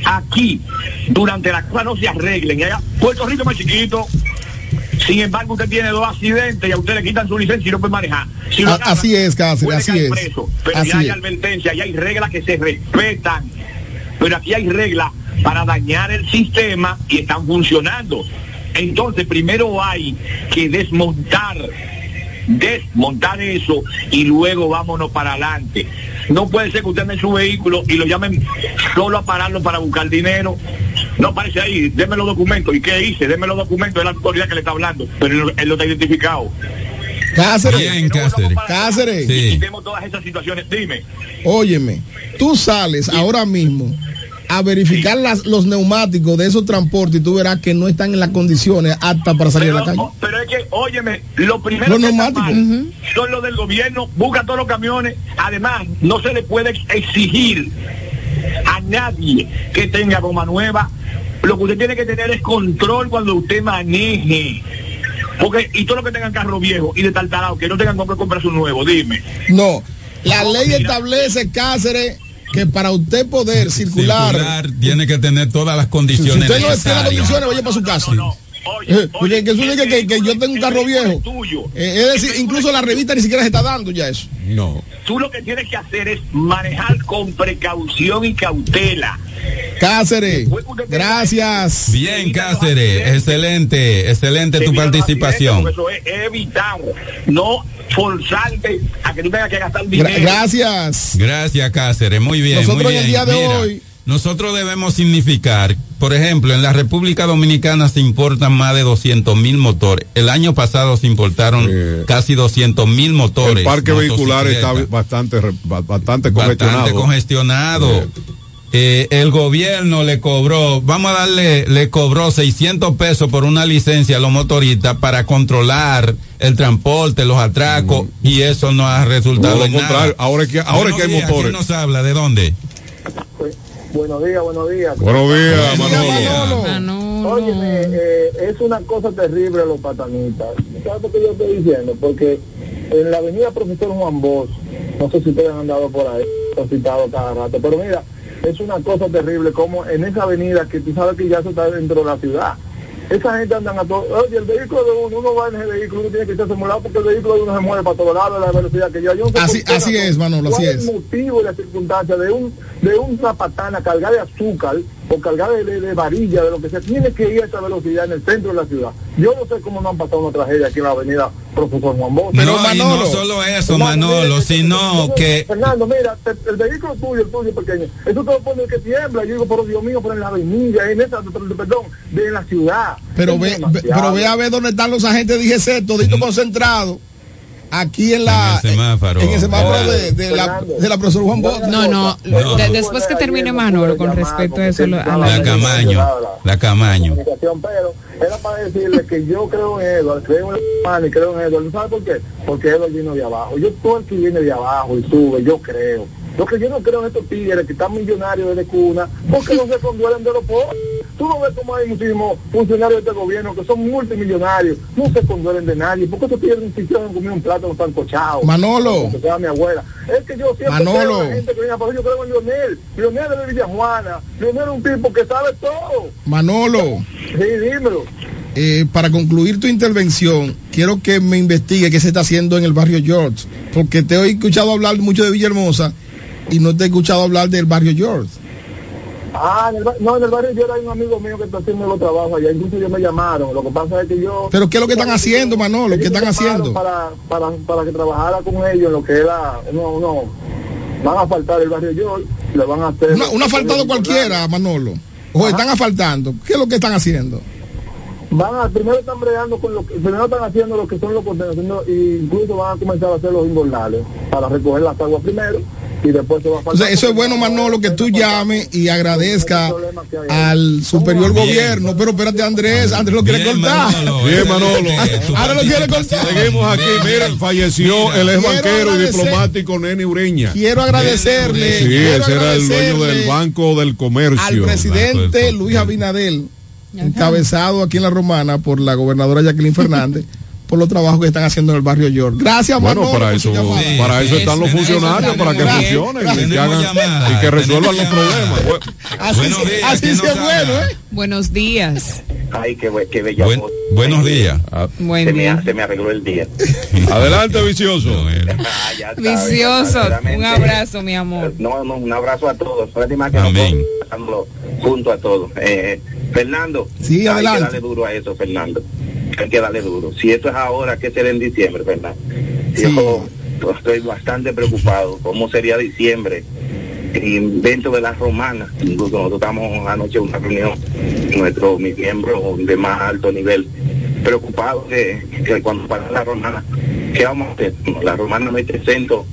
aquí, durante la cosa no se arreglen. y allá, Puerto Rico es más chiquito. Sin embargo, usted tiene dos accidentes y a usted le quitan su licencia y no puede manejar. Si lo A- agarran, así es, Cáceres, así es. preso, pero Así ya hay advertencia, ya hay reglas que se respetan. Pero aquí hay reglas para dañar el sistema y están funcionando. Entonces, primero hay que desmontar desmontar eso y luego vámonos para adelante. No puede ser que usted ande en su vehículo y lo llamen solo a pararlo para buscar dinero. No aparece ahí, déme los documentos. ¿Y qué hice? Deme los documentos de la autoridad que le está hablando. Pero él, no está identificado. Cáceres. Bien, Cáceres. Cáceres. Sí. Y todas esas situaciones. Dime. Óyeme, tú sales ahora mismo a verificar las- los neumáticos de esos transportes y tú verás que no están en las condiciones aptas para salir a la calle. Pero es que, óyeme, lo primero Los que está neumáticos. mal son los del gobierno, busca todos los camiones. Además, no se le puede exigir a nadie que tenga goma nueva. Lo que usted tiene que tener es control cuando usted maneje. Porque, y todo lo que tengan carro viejo y de taltarado, que no tengan que comprar su nuevo, dime. No, la ley establece, Cáceres, que para usted poder circular, Circular tiene que tener todas las si condiciones usted no tiene las condiciones, vaya para su casa. Eh, Porque que que, que yo tengo un carro viejo. Eh, es decir, incluso la revista ni siquiera se está dando ya eso. No. Tú lo que tienes que hacer es manejar con precaución y cautela. Cáceres, gracias. Bien, Cáceres, excelente, excelente tu participación. Eso es evitar, no forzarte a que tú tengas que gastar dinero. Gra- gracias. Gracias, Cáceres. Muy bien. Nosotros muy en el día de Mira, hoy- Nosotros debemos significar, por ejemplo, en la República Dominicana se importan más de 200 mil motores. El año pasado se importaron casi 200 mil motores. El parque vehicular está bastante, re- ba- bastante bastante congestionado. congestionado. Eh, el gobierno le cobró, vamos a darle, le cobró 600 pesos por una licencia a los motoristas para controlar el transporte, los atracos, y eso no ha resultado en nada. ahora que- ahora que hay motores. ¿Quién nos habla? ¿De dónde? Buenos días, buenos días. Buenos días, Manolo. Óyeme, eh, es una cosa terrible los patanitas. ¿Sabes por qué yo estoy diciendo? Porque en la avenida Profesor Juan Bosch, no sé si ustedes han andado por ahí, han citado cada rato, pero mira, es una cosa terrible como en esa avenida que tú sabes que ya se está dentro de la ciudad. Esa gente andan a todo. Oye, el vehículo de uno, uno va en ese vehículo, uno tiene que estar simulado porque el vehículo de uno se mueve para todos lados a la velocidad que yo. yo no sé Así- así es, Manolo, así ¿Cuál es. el motivo y la circunstancia de un de una patana cargada de azúcar o cargada de, de, de varilla, de lo que sea, tiene que ir a esa velocidad en el centro de la ciudad. Yo no sé cómo no han pasado una tragedia aquí en la avenida Profesor Juan Bosch. no, y no solo eso, Manolo, sino que... Fernando, mira, te- el vehículo tuyo, el tuyo pequeño, eso te lo pone que tiembla. Yo digo, pero Dios mío, pero en la avenida, en esa, perdón, de la ciudad. Pero ve, pero ve a ver dónde están los agentes de IGC, todito concentrados. Aquí en la En el semáforo. en el semáforo de, de la, de la profesora Juan Bosch. No, no, No. de- después que termine Manolo con respecto a eso, lo- a la, La Camaño, la Camaño. pero era para decirle que yo creo en Edward, creo en el hermano y creo en Edward. ¿Sabe por qué? Porque Edward vino de abajo. Yo todo el que viene de abajo y sube, yo creo. Lo que yo no creo en estos tigres que están millonarios desde cuna, porque no se conduelen de los pobres. Tú no ves como hay muchísimos funcionarios de este gobierno que son multimillonarios, no se conduelen de nadie, porque estos tigres ni siquiera han comido un plato con sancochado. Manolo. Como decía mi abuela. Es que yo siempre Manolo. creo en la gente que viene abajo, yo creo en Lionel. Lionel de Villajuana. Lionel es un tipo que sabe todo. Manolo, Sí, dímelo. eh, para concluir tu intervención, quiero que me investigue qué se está haciendo en el barrio George, porque te he escuchado hablar mucho de Villahermosa y no te he escuchado hablar del barrio George. Ah, en el, no, en el barrio yo era un amigo mío que está haciendo los trabajos allá, incluso ellos me llamaron. Lo que pasa es que yo... Pero ¿qué es lo que están haciendo, Manolo? ¿Qué están haciendo? Para, para, para que trabajara con ellos en lo que era... No, no. Van a faltar el barrio George, le van a hacer... Una, un asfaltado cualquiera, Manolo. O están asfaltando. ¿Qué es lo que están haciendo? Van a, primero están bregando con lo que, primero están haciendo lo que son los contenedores, e incluso van a comenzar a hacer los invernales para recoger las aguas primero y después se va a O faltar. sea, eso es bueno, Manolo, que tú llames y agradezca al superior gobierno. Pero espérate, Andrés, Andrés lo quiere cortar. Bien, Manolo. Ahora lo quiere cortar. Seguimos aquí. Miren, falleció el ex banquero y diplomático Neni Ureña. Quiero agradecerle. Sí, quiero ese era el dueño del Banco del Comercio. al presidente Luis Abinadel, encabezado aquí en la Romana por la gobernadora Jacqueline Fernández, por los trabajos que están haciendo en el barrio York. Gracias, Bueno, Manolo, para eso, llamada. para eso están los funcionarios, para que funcionen y que, hagan- y que resuelvan los problemas. Así, así sí es bueno, ¿eh? Buenos días. Ay, qué, qué bella Buen- voz. buenos días. Buen se, me, día. se me arregló el día. Adelante, vicioso. Ah, ya sabes, Vicioso, un abrazo, mi amor. No, no, un abrazo a todos. Que pasándolo junto a todos. Eh, Fernando, Sí, hay adelante. que darle duro a eso, Fernando. Hay que darle duro. Si esto es ahora, ¿qué será en diciembre, Fernando? Yo estoy bastante preocupado. ¿Cómo sería diciembre? Y dentro de las romanas, incluso nosotros estamos anoche en una reunión, nuestros mis miembros de más alto nivel, preocupados de que cuando para la romana, ¿qué vamos a hacer? La romana no está exento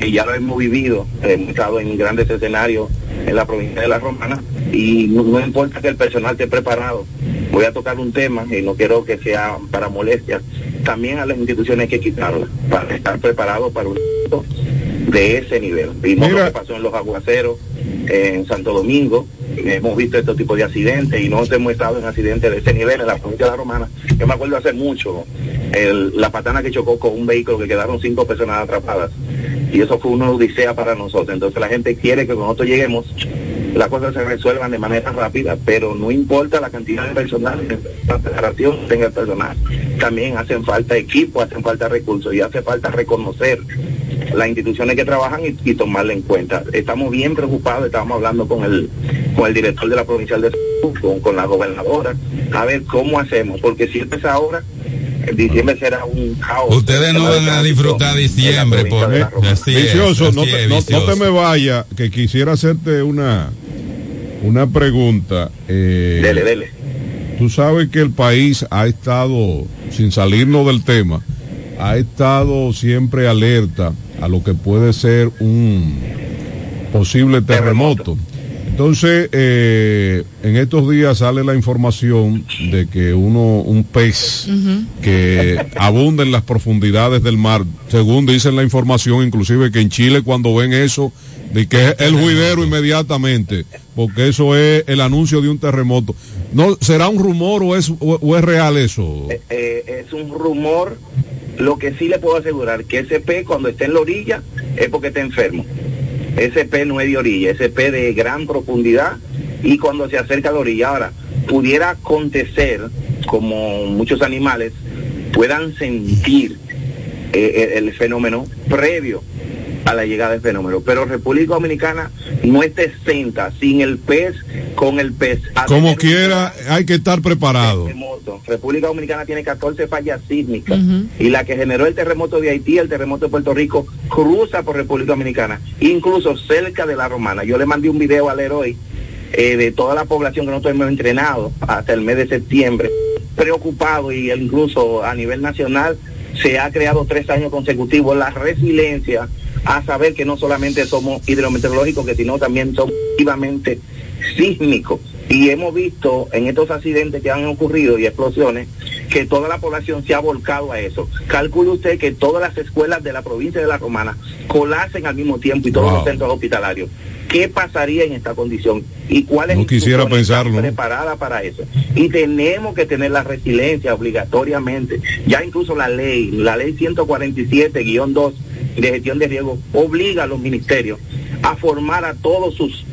y ya lo hemos vivido, hemos estado en grandes escenarios en la provincia de la romana y no, no importa que el personal esté preparado. Voy a tocar un tema y no quiero que sea para molestias. También a las instituciones hay que quitarlas para estar preparados para un de ese nivel. Vimos lo que pasó en los aguaceros en Santo Domingo, hemos visto este tipo de accidentes y no hemos estado en accidentes de ese nivel en la provincia de la Romana. Yo me acuerdo hace mucho, el- la patana que chocó con un vehículo que quedaron cinco personas atrapadas y eso fue una odisea para nosotros. Entonces la gente quiere que nosotros lleguemos las cosas se resuelvan de manera rápida, pero no importa la cantidad de personal, la federación tenga el personal. También hacen falta equipos, hacen falta recursos y hace falta reconocer las instituciones que trabajan y, y tomarla en cuenta. Estamos bien preocupados, estábamos hablando con el, con el director de la provincial de con, con la gobernadora, a ver cómo hacemos, porque si es ahora, en diciembre será un caos. Ustedes no van a disfrutar diciembre por vicioso, no te, no- no te me vaya, que quisiera hacerte una, una pregunta. Eh, Dele, dele. Tú sabes que el país ha estado, sin salirnos del tema, ha estado siempre alerta a lo que puede ser un posible terremoto. Entonces, eh, en estos días sale la información de que uno, un pez que abunda en las profundidades del mar, según dicen la información, inclusive que en Chile cuando ven eso, de que es el juidero inmediatamente, porque eso es el anuncio de un terremoto. No, ¿Será un rumor o es, o, o es real eso? Eh, es un rumor. Lo que sí le puedo asegurar que ese pez cuando esté en la orilla es porque está enfermo. Pez no es de orilla, pez de gran profundidad y cuando se acerca a la orilla. Ahora, pudiera acontecer, como muchos animales, puedan sentir eh, el, el fenómeno previo a la llegada del fenómeno. Pero República Dominicana no está exenta, sin el pez, con el pez. A Como quiera, hay que estar preparado. terremoto. República Dominicana tiene 14 fallas sísmicas y la que generó el terremoto de Haití, el terremoto de Puerto Rico, cruza por República Dominicana, incluso cerca de la Romana. Yo le mandé un video al héroe eh, de toda la población que nosotros hemos entrenado hasta el mes de septiembre, preocupado y incluso a nivel nacional se ha creado tres años consecutivos la resiliencia a saber que no solamente somos hidrometeorológicos, que sino también somos activamente sísmicos. Y hemos visto en estos accidentes que han ocurrido y explosiones que toda la población se ha volcado a eso. Calcule usted que todas las escuelas de la provincia de La Romana colapsen al mismo tiempo y todos Wow. los centros hospitalarios. ¿Qué pasaría en esta condición? ¿Y cuáles No quisiera pensarlo. preparadas para eso? Y tenemos que tener la resiliencia obligatoriamente. Ya incluso la ley, la ley 147-2 de gestión de riesgo obliga a los ministerios a formar a todos sus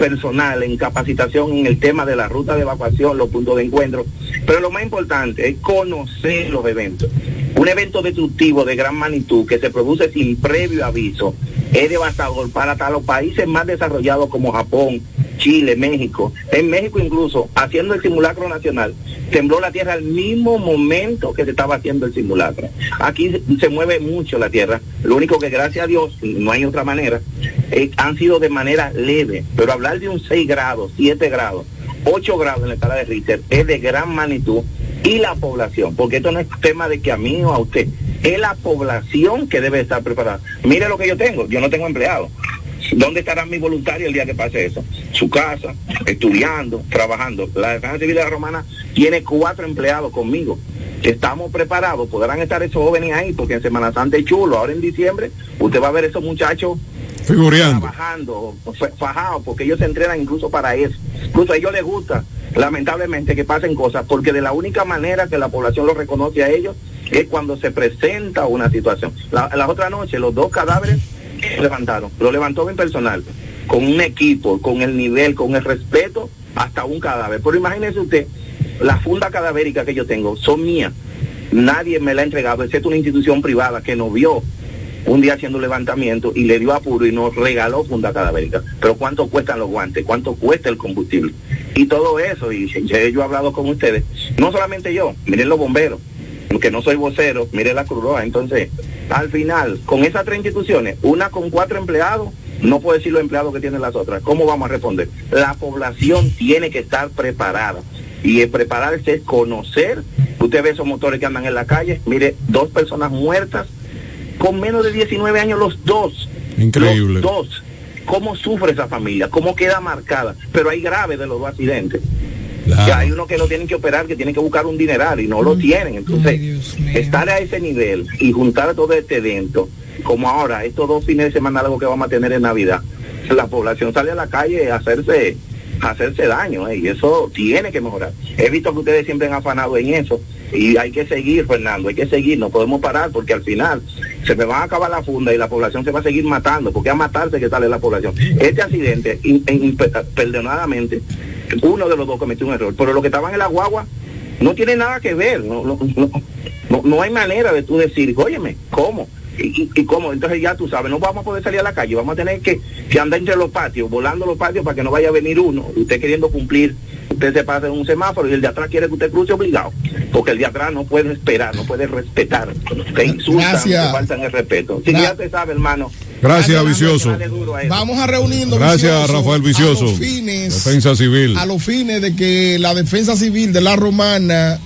personal en capacitación en el tema de la ruta de evacuación, los puntos de encuentro. Pero lo más importante es conocer los eventos. Un evento destructivo de gran magnitud que se produce sin previo aviso es devastador para los países más desarrollados como Japón, Chile, México. En México incluso, haciendo el simulacro nacional, tembló la tierra al mismo momento que se estaba haciendo el simulacro. Aquí se, se mueve mucho la tierra. Lo único que gracias a Dios, no hay otra manera, eh, han sido de manera leve. Pero hablar de un 6 grados, 7 grados, 8 grados en la escala de Richter es de gran magnitud y la población, porque esto no es tema de que a mí o a usted, es la población que debe estar preparada. Mire lo que yo tengo, yo no tengo empleado. ¿Dónde estará mi voluntario el día que pase eso? Su casa, estudiando, trabajando. La Defensa Civil de la Romana tiene cuatro empleados conmigo. Estamos preparados, podrán estar esos jóvenes ahí, porque en Semana Santa es chulo. Ahora en diciembre, usted va a ver esos muchachos Figureando. trabajando, fa- fajados, porque ellos se entrenan incluso para eso. Incluso a ellos les gusta, lamentablemente, que pasen cosas, porque de la única manera que la población los reconoce a ellos es cuando se presenta una situación. La, otra noche, los dos cadáveres levantaron, lo levantó bien personal, con un equipo, con el nivel, con el respeto, hasta un cadáver. Pero imagínese usted, la funda cadavérica que yo tengo son mías. Nadie me la ha entregado, excepto una institución privada que nos vio un día haciendo un levantamiento y le dio apuro y nos regaló funda cadavérica. Pero ¿cuánto cuestan los guantes? ¿Cuánto cuesta el combustible? Y todo eso, y yo he hablado con ustedes, no solamente yo, miren los bomberos, que no soy vocero, miren la Cruz. Entonces, al final, con esas tres instituciones, una con cuatro empleados, no puedo decir los empleados que tienen las otras. ¿Cómo vamos a responder? La población tiene que estar preparada. Y el prepararse es conocer. Usted ve esos motores que andan en la calle. Mire, dos personas muertas con menos de 19 años los dos. Increíble. Los dos. ¿Cómo sufre esa familia? ¿Cómo queda marcada? Pero hay graves de los dos accidentes. Ya hay uno que lo tienen que operar, que tienen que buscar un dineral y no lo tienen. Entonces, estar a ese nivel y juntar todo este evento, como ahora, estos dos fines de semana algo que vamos a tener en Navidad, la población sale a la calle a hacerse a hacerse daño ¿eh? y eso tiene que mejorar. He visto que ustedes siempre han afanado en eso y hay que seguir, Fernando, hay que seguir, no podemos parar porque al final se me va a acabar la funda y la población se va a seguir matando, porque a matarse que sale la población. Este accidente, in- in- perdonadamente, uno de los dos cometió un error, pero los que estaban en la guagua no tiene nada que ver, no, no, no, no, no hay manera de tú decir, óyeme, ¿cómo? ¿Y, y, y cómo? Entonces ya tú sabes, no vamos a poder salir a la calle, vamos a tener que, que andar entre los patios, volando los patios para que no vaya a venir uno, usted queriendo cumplir, usted se pasa en un semáforo y el de atrás quiere que usted cruce obligado, porque el de atrás no puede esperar, no puede respetar, te insultan, te faltan el respeto. Si ya te sabe, hermano. Gracias, Vicioso. Vamos a reunirnos. Gracias, Vicioso, Rafael Vicioso. A los fines, Defensa Civil. a los fines de que la defensa civil de la romana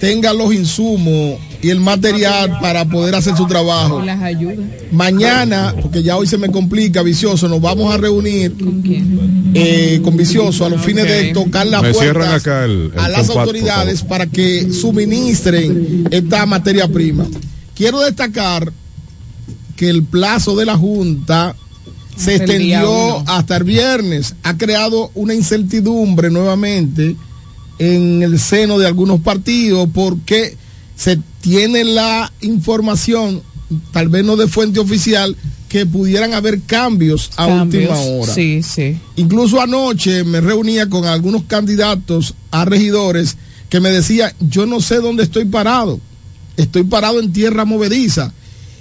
tenga los insumos y el material para poder hacer su trabajo. Las ayudas. Mañana, porque ya hoy se me complica, Vicioso, nos vamos a reunir eh, con Vicioso a los fines de tocar la Me puerta cierran acá el, el a las compacto, autoridades para que suministren esta materia prima. Quiero destacar que el plazo de la Junta se el extendió hasta el viernes. Ha creado una incertidumbre nuevamente en el seno de algunos partidos porque se tiene la información, tal vez no de fuente oficial, que pudieran haber cambios a Cambios, última hora. Sí, sí. Incluso anoche me reunía con algunos candidatos a regidores que me decían, yo no sé dónde estoy parado, estoy parado en tierra movediza.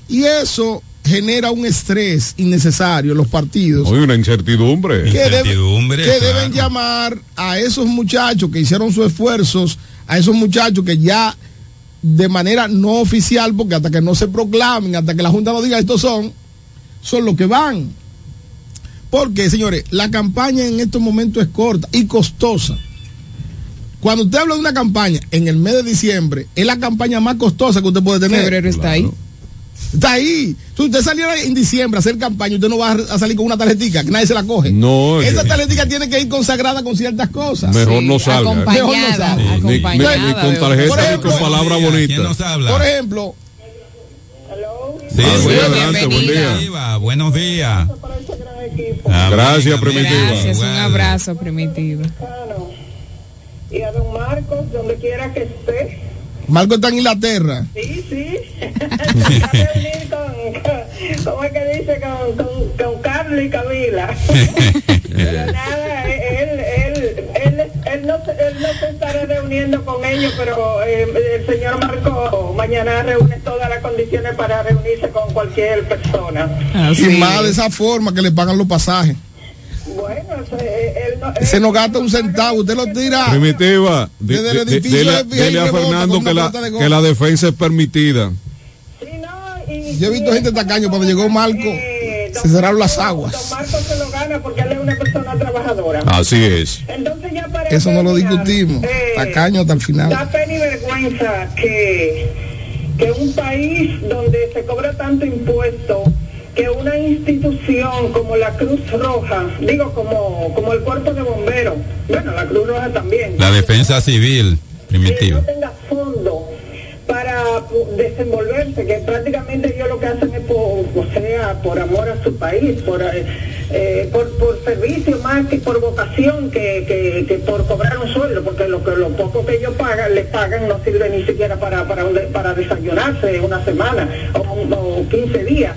Y eso genera un estrés innecesario en los partidos. Hay una incertidumbre. que, debe- Incertidumbre, que claro. deben llamar a esos muchachos que hicieron sus esfuerzos, a esos muchachos que ya de manera no oficial, porque hasta que no se proclamen, hasta que la Junta no diga estos son, son los que van. Porque, señores, la campaña en estos momentos es corta y costosa. Cuando usted habla de una campaña en el mes de diciembre, es la campaña más costosa que usted puede tener. Febrero está ahí. Está ahí. Si usted saliera en diciembre a hacer campaña, usted no va a salir con una tarjetita, que nadie se la coge. No, Esa tarjetita tiene que ir consagrada con ciertas cosas. Mejor no salga. Mejor no salga. Ni, ni- ni con tarjeta ni con palabras ¿Quién nos bonitas. habla? Por ejemplo, Sí, Ah, sí, buenos adelante, buen día. Primitiva, Buenos días. Gracias, Primitiva. Gracias, un abrazo, Primitiva. Y a don Marcos, donde quiera que esté. Marco está en Inglaterra. Sí, sí. A reunir con, ¿cómo es que dice? Con, con, con Carlos y Camila. Pero nada, él, él, él, él, no, se- él no se estará reuniendo con ellos, pero eh, el señor Marco mañana reúne todas las condiciones para reunirse con cualquier persona. y más de esa forma que le pagan los pasajes. Bueno, se- él no, Se nos gasta un centavo, usted lo tira. Primitiva, Desde dile, de Vieja y dile a Fernando que la, de que la defensa es permitida. Yo he visto gente tacaño cuando llegó Marco, se cerraron las aguas. Marco se lo gana porque él es una persona trabajadora. Así es. Entonces ya para Eso no lo discutimos. eh, Tacaño hasta el final. Da pena y vergüenza que, que un país donde se cobra tanto impuesto, que una institución como la Cruz Roja, digo como, como el cuerpo de bomberos, bueno, la Cruz Roja también, La defensa civil primitiva. tenga fondo para desenvolverse, que prácticamente ellos lo que hacen es por, o sea, por amor a su país, por, eh, eh, por, por servicio más que por vocación que, que, que por cobrar un sueldo, porque lo que lo poco que ellos pagan, les pagan no sirve ni siquiera para, para, para desayunarse una semana o, o 15 días.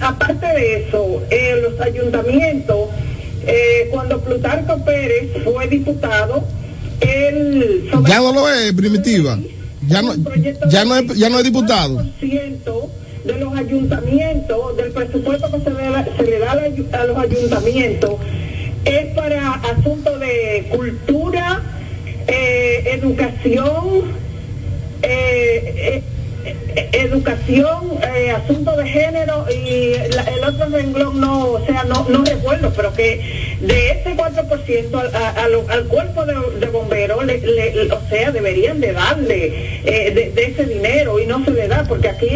Aparte de eso, eh, los ayuntamientos, eh, cuando Plutarco Pérez fue diputado, él Ya no lo es, primitiva. Ya no, ya no es, ya no es diputado. de los ayuntamientos, del presupuesto que se le da, se le da a los ayuntamientos, es para asuntos de cultura, eh, educación, eh, eh, educación, eh, asuntos de género y la- el otro renglón no, o sea, no, no recuerdo, pero que de ese 4% al, a- a lo- al cuerpo de, de bomberos, le- le- o sea, deberían de darle eh, de, de ese dinero y no se le da, porque aquí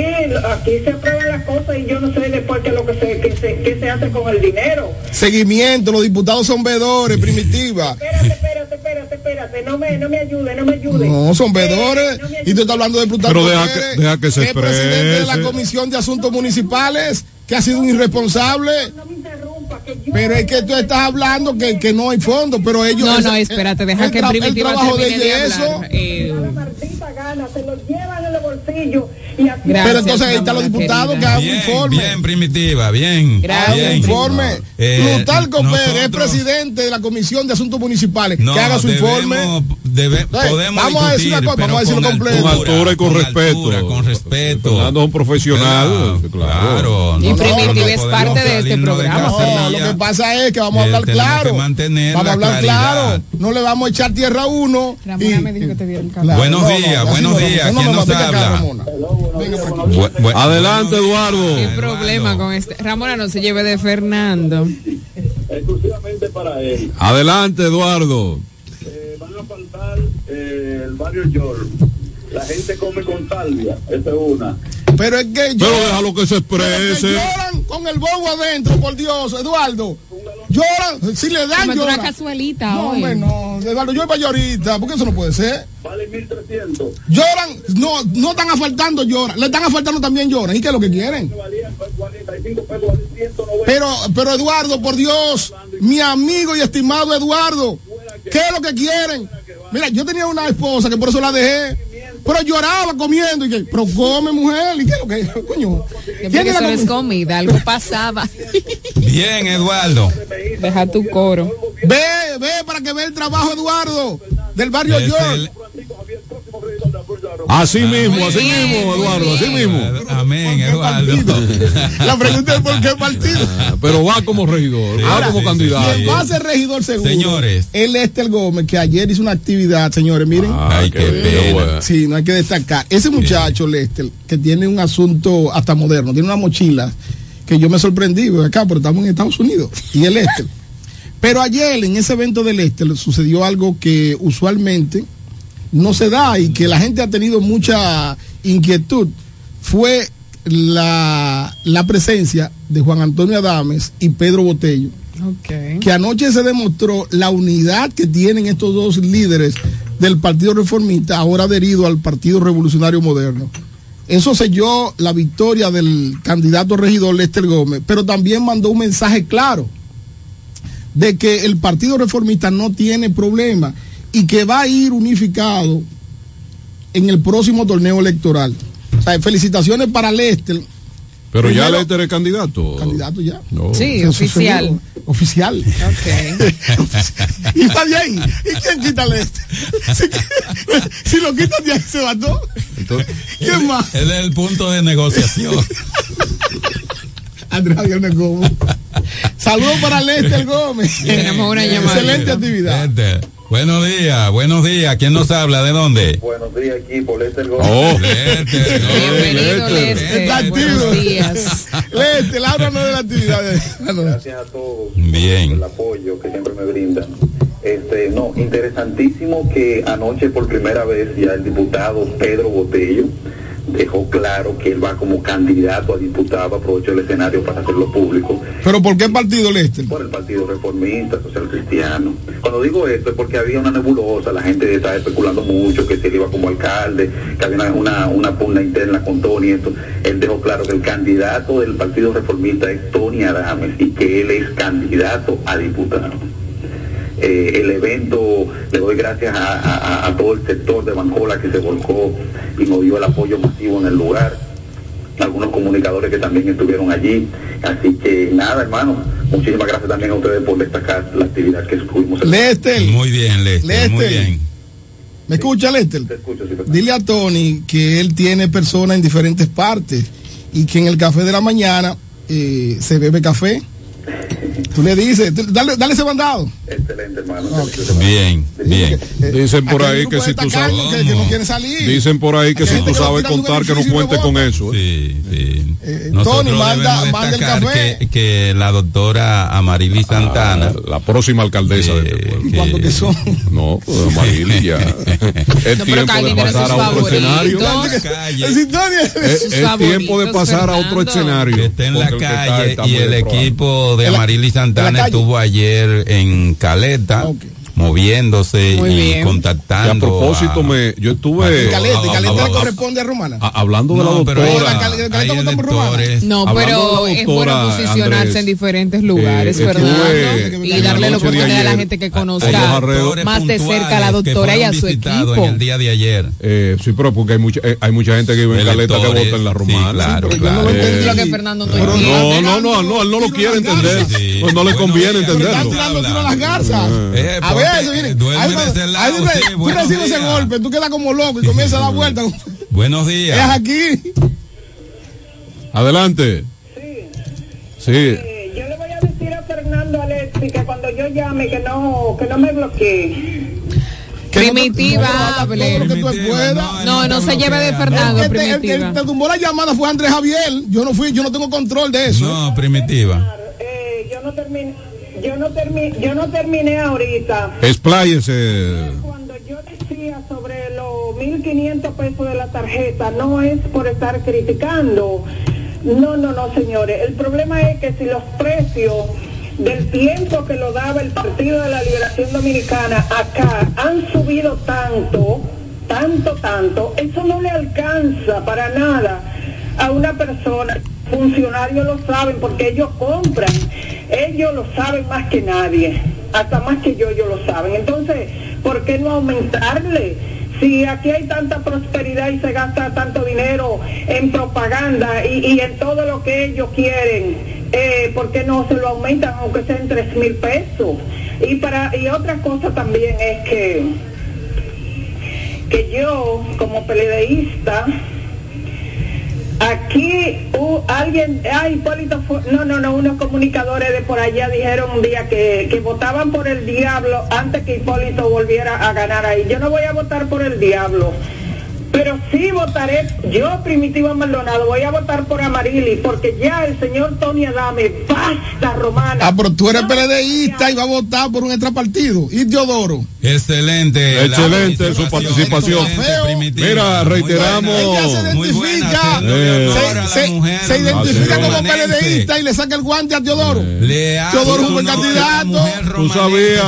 aquí se aprueban las cosas y yo no sé después qué es lo que se, que se, qué se hace con el dinero. Seguimiento, los diputados son vedores, primitiva. Espérate, espérate, espérate, espérate, no me, no me ayude, no me ayude. No, son vedores. Y tú estás hablando de Plutarco Pero que- deja que se es presidente de la. Comisión de Asuntos Municipales, que ha sido un irresponsable. Pero es que tú estás hablando que, que no hay fondos, pero ellos... No, no, el- espérate, deja el que Primitiva El trabajo de de es eso. Eh, y así pero entonces ahí están los diputados que hagan un informe. bien, primitiva, bien. Hagan bien. un informe. Eh, Plutarco Pérez es presidente de la Comisión de Asuntos Municipales. No, que haga su informe. debe- podemos vamos a decir una cosa, vamos a decirlo con completo. Con altura y con, respeto. altura, con respeto. Fernando es un profesional. Claro. Y no, Primitiva no es parte de este programa. No, lo que pasa es que vamos a Eh, hablar claro. Vamos a la hablar claro. No le vamos a echar tierra a uno. Ramona me dijo que te diera el. Claro, Buenos no, no, días, buenos no, días. ¿Quién no, nos habla? Bu- bu- Adelante, Eduardo. ¿Qué problema con este? Ramona no se lleve de Fernando. exclusivamente para él. Adelante, Eduardo. Eh, van a faltar eh, el barrio York. La gente come con salvia, esa es una. Pero es que Pero lloran, déjalo que se pero que exprese. lloran con el bobo adentro, por Dios, Eduardo. Lloran, si le dan, una lloran. cazuelita No, hombre, no, Eduardo, yo para ahorita, porque eso no puede ser. Vale 1300. Lloran, no, no están asfaltando, lloran. Le están asfaltando también lloran. ¿Y qué es lo que quieren? Valían 45 pesos, vale 190. Pero, pero Eduardo, por Dios, mi amigo y estimado Eduardo, ¿qué es lo que quieren? Mira, yo tenía una esposa que por eso la dejé, pero lloraba comiendo y que, pero come mujer, ¿y qué es lo que, coño? Siempre ¿Quién que es la eso es comi- comida, algo pasaba. Bien, Eduardo. Deja tu coro. Ve, ve para que vea el trabajo, Eduardo, del barrio York. El- Así mismo, así mismo, Eduardo, así mismo. Amén, Eduardo. La pregunta es por qué partido. Ah, Pero va como regidor, va Ahora, como candidato. Quien va a ser regidor seguro. Señores. Es Estel Gómez, que ayer hizo una actividad, señores, miren. Ay, qué pena. Sí, no hay que destacar. Ese muchacho, Lester, que tiene un asunto hasta moderno, tiene una mochila que yo me sorprendí, acá, pero estamos en Estados Unidos. Y el Lester. Pero ayer, en ese evento del Lester, sucedió algo que usualmente no se da y que la gente ha tenido mucha inquietud. Fue la, la presencia de Juan Antonio Adames y Pedro Botello que anoche se demostró la unidad que tienen estos dos líderes del Partido Reformista, ahora adherido al Partido Revolucionario Moderno. Eso selló la victoria del candidato regidor Lester Gómez, pero también mandó un mensaje claro de que el Partido Reformista no tiene problema y que va a ir unificado en el próximo torneo electoral. O sea, felicitaciones para Lester. Pero ya Lester es candidato. Candidato ya. No. Sí, oficial. Oficial. y está de ahí. ¿Y quién quita el este? Si, lo quitan de ahí se va todo. ¿Quién más? Él es el punto de negociación. Andrés Javier Gómez. Saludos para Lester Gómez. Tenemos una llamada. Excelente actividad. Lester, Buenos días, buenos días. ¿Quién nos habla? ¿De dónde? Buenos días, equipo. Lester Gómez. Oh, Lester. Bienvenido, Lester. Buenos días. Lester, háblanos de la actividad. Gracias a todos Bien. por el apoyo que siempre me brindan. Este, no, interesantísimo que anoche por primera vez ya el diputado Pedro Botello dejó claro que él va como candidato a diputado, aprovechó el escenario para hacerlo público ¿Pero por qué partido Lester? por el Partido Reformista, Social Cristiano. Cuando digo esto es porque había una nebulosa, la gente estaba especulando mucho que él iba como alcalde, que había una, una, una pugna interna con Tony, esto. Él dejó claro que el candidato del Partido Reformista es Tony Adames y que él es candidato a diputado. Eh, el evento, le doy gracias a, a- a todo el sector de Bancola que se volcó y nos dio el apoyo masivo en el lugar algunos comunicadores que también estuvieron allí. Así que nada, hermano, muchísimas gracias también a ustedes por destacar la actividad que estuvimos Lester. Muy bien, Lester. Muy Lester. bien. ¿Me escucha Lester? Te escucho, sí, Fernando. Dile a Tony que él tiene personas en diferentes partes y que en el café de la mañana eh, se bebe café. Tú le dices, tú- dale, dale ese bandado. Excelente, hermano. Bien, bien. Dicen por ahí que si tú sabes. que, que no quiere salir. Dicen por ahí que si tú sabes contar que no edificio y cuente lo con eso. ¿eh? Sí, sí. Eh, Nosotros Tony, manda, manda el café. que, que la doctora Amarili Santana, La próxima alcaldesa de este pueblo. ¿Y cuánto que son? No, pues Marili ya. Es No, tiempo de pasar a otro escenario. Es tiempo de pasar a otro escenario. que está en la calle y el equipo de Amarili en Santana estuvo ayer en Caleta Ok. Moviéndose Muy y bien. Y a contactando. propósito, a- me, yo estuve Y Caleta, y a- Caleta a- le a- corresponde a Romana. a- hablando de la pero doctora. Caleta. No, Hablando pero es bueno posicionarse Andrés, en diferentes lugares, eh, Fernando, estuve y darle la oportunidad a la gente que conozca más de cerca a la doctora y a su equipo. En el día de ayer. Eh, sí, pero porque hay mucha, eh, hay mucha gente que vive en Caleta que vota en la sí, romana. claro, no claro. lo entendí. Lo que Fernando no. No, no, no, no, él no lo quiere entender. Pues no le conviene entenderlo. tirando tiro a las garzas. Eh, A ver, eso viene. duerme de ese lado, sí, Tú buenos recibes ese días. golpe, tú quedas como loco y comienzas a dar vueltas. Buenos Es días. aquí. Adelante. Sí. Eh, yo le voy a decir a Fernando Alexi que cuando yo llame que no que no me bloquee. Primitiva, No, Primitiva, no, No, no se lleve de El Fernando, que te- el que te tumbó la llamada fue Andrés Javier. Yo no fui, yo no tengo control de eso. No, primitiva. Eh, yo no terminé yo no terminé yo no terminé ahorita. Expláyese. Cuando yo decía sobre los 1500 pesos de la tarjeta, no es por estar criticando. No, no, no, señores. El problema es que si los precios del tiempo que lo daba el Partido de la Liberación Dominicana acá han subido tanto, tanto, tanto, eso no le alcanza para nada a una persona. Funcionarios lo saben porque ellos compran, ellos lo saben más que nadie, hasta más que yo, ellos lo saben. Entonces, ¿por qué no aumentarle? Si aquí hay tanta prosperidad y se gasta tanto dinero en propaganda y, y en todo lo que ellos quieren, eh, ¿por qué no se lo aumentan aunque sean tres mil pesos? Y para y otra cosa también es que que yo, como peledeísta, aquí uh, alguien, ah, Hipólito, no, no, no, unos comunicadores de por allá dijeron un día que, que votaban por el diablo antes que Hipólito volviera a ganar ahí. Yo no voy a votar por el diablo. Pero sí votaré, yo Primitiva Maldonado, voy a votar por Amarili, porque ya el señor Tony Adame, basta, Romana. Ah, pero tú eres PLDista y vas a votar por un extrapartido. ¿Y Teodoro? Excelente. Excelente su participación. Mira, reiteramos. Ella se identifica, Eh. se, se- se identifica como PLDista y le saca el guante a Teodoro. Teodoro es un buen candidato. Tú sabías.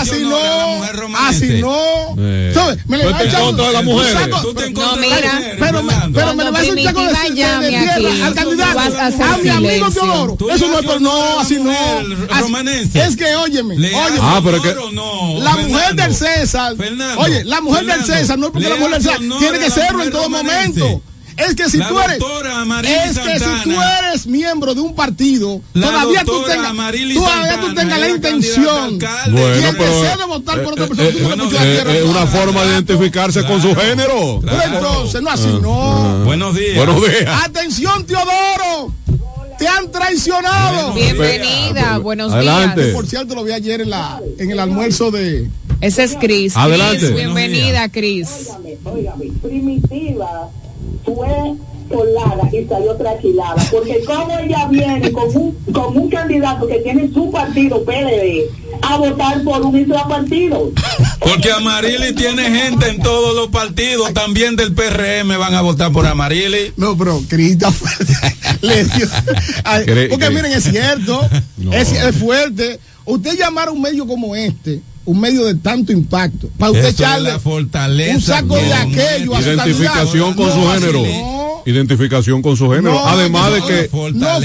Así no, así no. Eh. ¿Sabes? Me le Tú va a echar un saco- No, mira. pero, me- le va a hacer un saco de, tierra al candidato. a mi amigo. Teodoro. Eso le no es no, así no. Es que óyeme, óyeme. Ah, pero que. La mujer del César, oye, la mujer del César no es porque la mujer del César tiene que serlo en todo momento. Es que si La tú eres, es que si Santana. tú eres miembro de un partido, todavía tú tengas, todavía tú Santana tengas la intención candidata y Bueno, el pero. deseo de votar por otra eh, persona. eh, eh. Es una forma de identificarse con su género. Pero entonces, no así, Ah, no. ah. Buenos días. Buenos días. Atención, Teodoro. Te han traicionado. Bienvenida, buenos Adelante. días. Por cierto, lo vi ayer en, la, en el almuerzo de. Ese es Cris. Adelante. Bienvenida, Cris. Primitiva fue colada y salió tranquilada, porque como ella viene con un, con un candidato que tiene su partido PLD a votar por un partido. Porque Amarili tiene gente en todos los partidos, también del PRM van a votar por Amarili. No, pero Crista le dio. Porque miren, es cierto, es, es fuerte. Usted llamar a un medio como este, un medio de tanto impacto, para usted echarle la fortaleza un saco de que aquello a Identificación con su género. no. Identificación con su género. No, Además de que. no funciona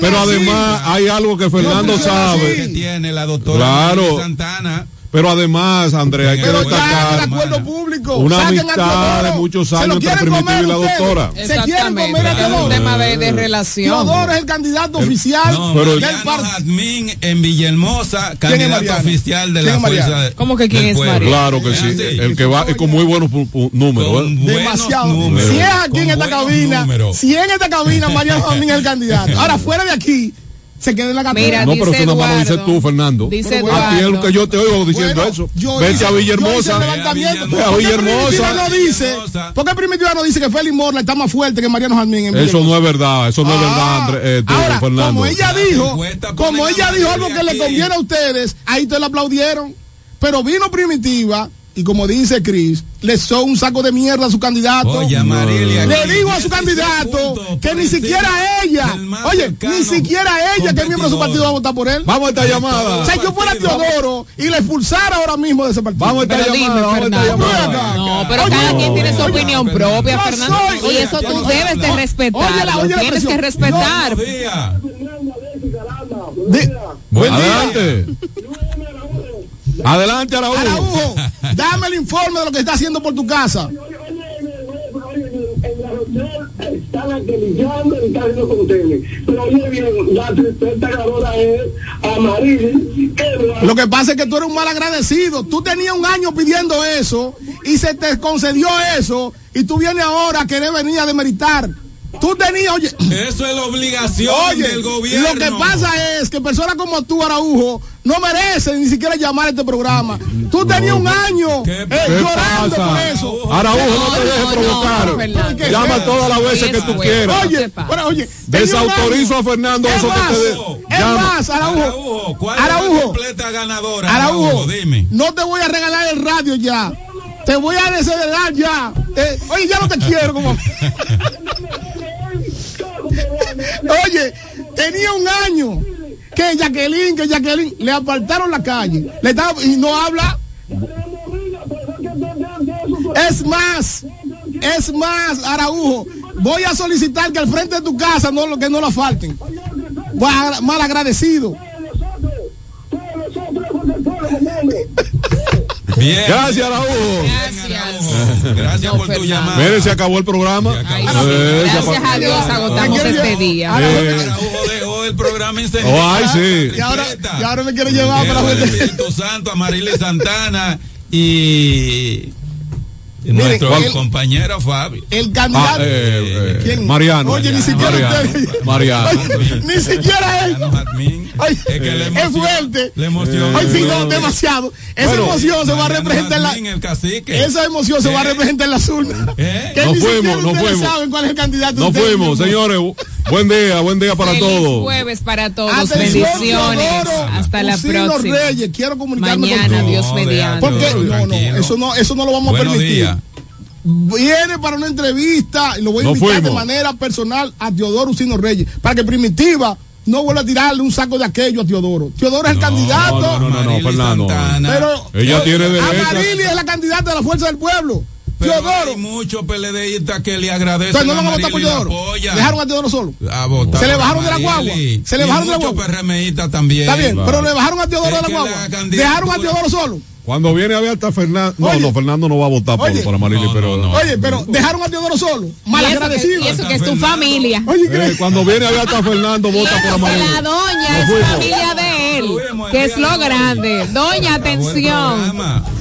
Pero así. además hay algo que Fernando sabe. que tiene la doctora Claro. Santana. Pero además, Andrea, hay que Pero destacar el acuerdo público. una saquen a amistad de Teodoro. muchos años entre comer y la doctora. Se quieren comer a Es un Teodoro. tema de, de relación. Teodoro es el candidato oficial No, del Mariano partido. Jazmín en Villahermosa, ¿Quién es candidato oficial de ¿Quién la es fuerza de- ¿Cómo que quién del es. Mariano? Claro que sí. El que va con muy buenos números. ¿eh? Demasiado. números, si es aquí en esta cabina, números. si en esta cabina Mariano Jamín es el candidato. Ahora fuera de aquí, se queda en la. Mira, No, pero eso nada más lo dices Eduardo. tú, Fernando. Dice A ti es lo Eduardo. que yo te oigo diciendo Bueno, eso. yo Vete hice- a Villahermosa. Ve a ¿Por qué Villahermosa. Primitiva no dice, ¿Por qué Primitiva no dice que Félix Morla está más fuerte que Mariano Jamín en Eso no es verdad, eso no es verdad, André- eh, tú, Ahora, Fernando. como ella dijo, como ella dijo algo que le conviene a ustedes, ahí te la aplaudieron. Pero vino Primitiva y como dice Chris, le echó un saco de mierda a su candidato. Oye, Amarili aquí, le dijo a su 16 candidato que ni siquiera ella, oye, ni siquiera ella, que es miembro de su partido, va a votar por él. Vamos a esta llamada. O sea, yo fuera Teodoro y le expulsara ahora mismo de ese partido. Vamos a esta Pero dime, llamada, vamos a esta Fernando. llamada. No, pero Oye, cada quien tiene su oye, opinión Fernando. propia, Fernando. soy- Y oye, eso tú no- debes de no. respetarlo. Oye, la- oye, la Tienes que respetar. Buenos días. Di- Buen Adelante. Adelante, Araújo. Araujo, dame el informe de lo que está haciendo por tu casa. Están acribillando y están haciendo con ustedes. Pero oye bien, la tristeza ganadora es Amarili. que Lo que pasa es que tú eres un mal agradecido. Tú tenías un año pidiendo eso y se te concedió eso y tú vienes ahora a querer venir a demeritar. Tú tenías, oye, Eso es la obligación oye, del gobierno. lo que pasa es que personas como tú, Araujo, no merecen ni siquiera llamar a este programa. Tú tenías un año ¿Qué eh, ¿Qué llorando pasa? por eso. Araújo, no te dejes no, provocar. no. Llama todas las veces que tú quieras. Oye, bueno, oye, Desautorizo a Fernando Es eso que más, te es más, Araujo, Araujo, ¿cuál es la Araujo, completa ganadora? Araujo, Araujo, dime. no te voy a regalar el radio ya. Te voy a desheredar ya. Eh, oye, ya no te quiero como. Oye, tenía un año que Jacqueline, que Jacqueline le apartaron la calle. Le estaba, y no habla. Es más, es más, Araujo. Voy a solicitar que al frente de tu casa no lo que no la falten. Mal agradecido. Bien. Gracias, Araújo. Gracias. Gracias por tu llamada. Mire, se acabó el programa. Ay, Eh, sí. Gracias a Dios agotamos este día. Eh, Araujo dejó el programa incendiado. Oh, ay, sí. Y ahora, y ahora me quiere llevar para Santo, Amarili Santana y Nuestro el- compañero Fabio. El candidato. Ah, eh, eh, ¿Quién? Mariano. Oye, ni siquiera Mariano. usted- Mariano. Oye, ni siquiera él. Ay, Es que la es emoción- fuerte. la emoción- Ay, sí, no, demasiado. Esa Bueno, emoción se va a representar en la. El. Esa emoción se va a ¿Eh? representar en las urnas. ¿Eh? Que Nos ni fuimos, fuimos. saben cuál es el candidato. Ustedes fuimos, señores. Buen día, buen día para Feliz todos. jueves para todos. Atención, Bendiciones. Teodoro, Hasta la Usino próxima. Reyes, quiero comunicarme Mañana, contigo. Dios mediante. Porque no, no, eso no, eso no lo vamos Buenos a permitir. Viene para una entrevista y lo voy a Nos invitar de manera personal a Teodoro Usino Reyes para que Primitiva no vuelva a tirarle un saco de aquello a Teodoro. Teodoro es el candidato. No, no, no, no, Fernando. Pero Ella tiene derecho. Amarili es la candidata de la fuerza del pueblo. Pero Teodoro. hay muchos PLDistas que le agradecen Entonces no van a votar por Teodoro. Dejaron a Teodoro solo. A votar Se le bajaron de la guagua. Se le Y bajaron de la muchos guagua. PRMistas también. Está bien, pero le bajaron a Teodoro de la guagua. la candidatura- Dejaron a Teodoro solo. Cuando viene a ver hasta Fernando. No, Oye. no, Fernando no va a votar por, Oye. por Amarili, pero. Oye, pero dejaron a Teodoro solo. Malagradecido. Y eso que es tu familia. Oye, Eh, cuando viene a ver hasta Fernando, vota por Amarili. La doña es familia de él, que es lo grande. Doña, atención.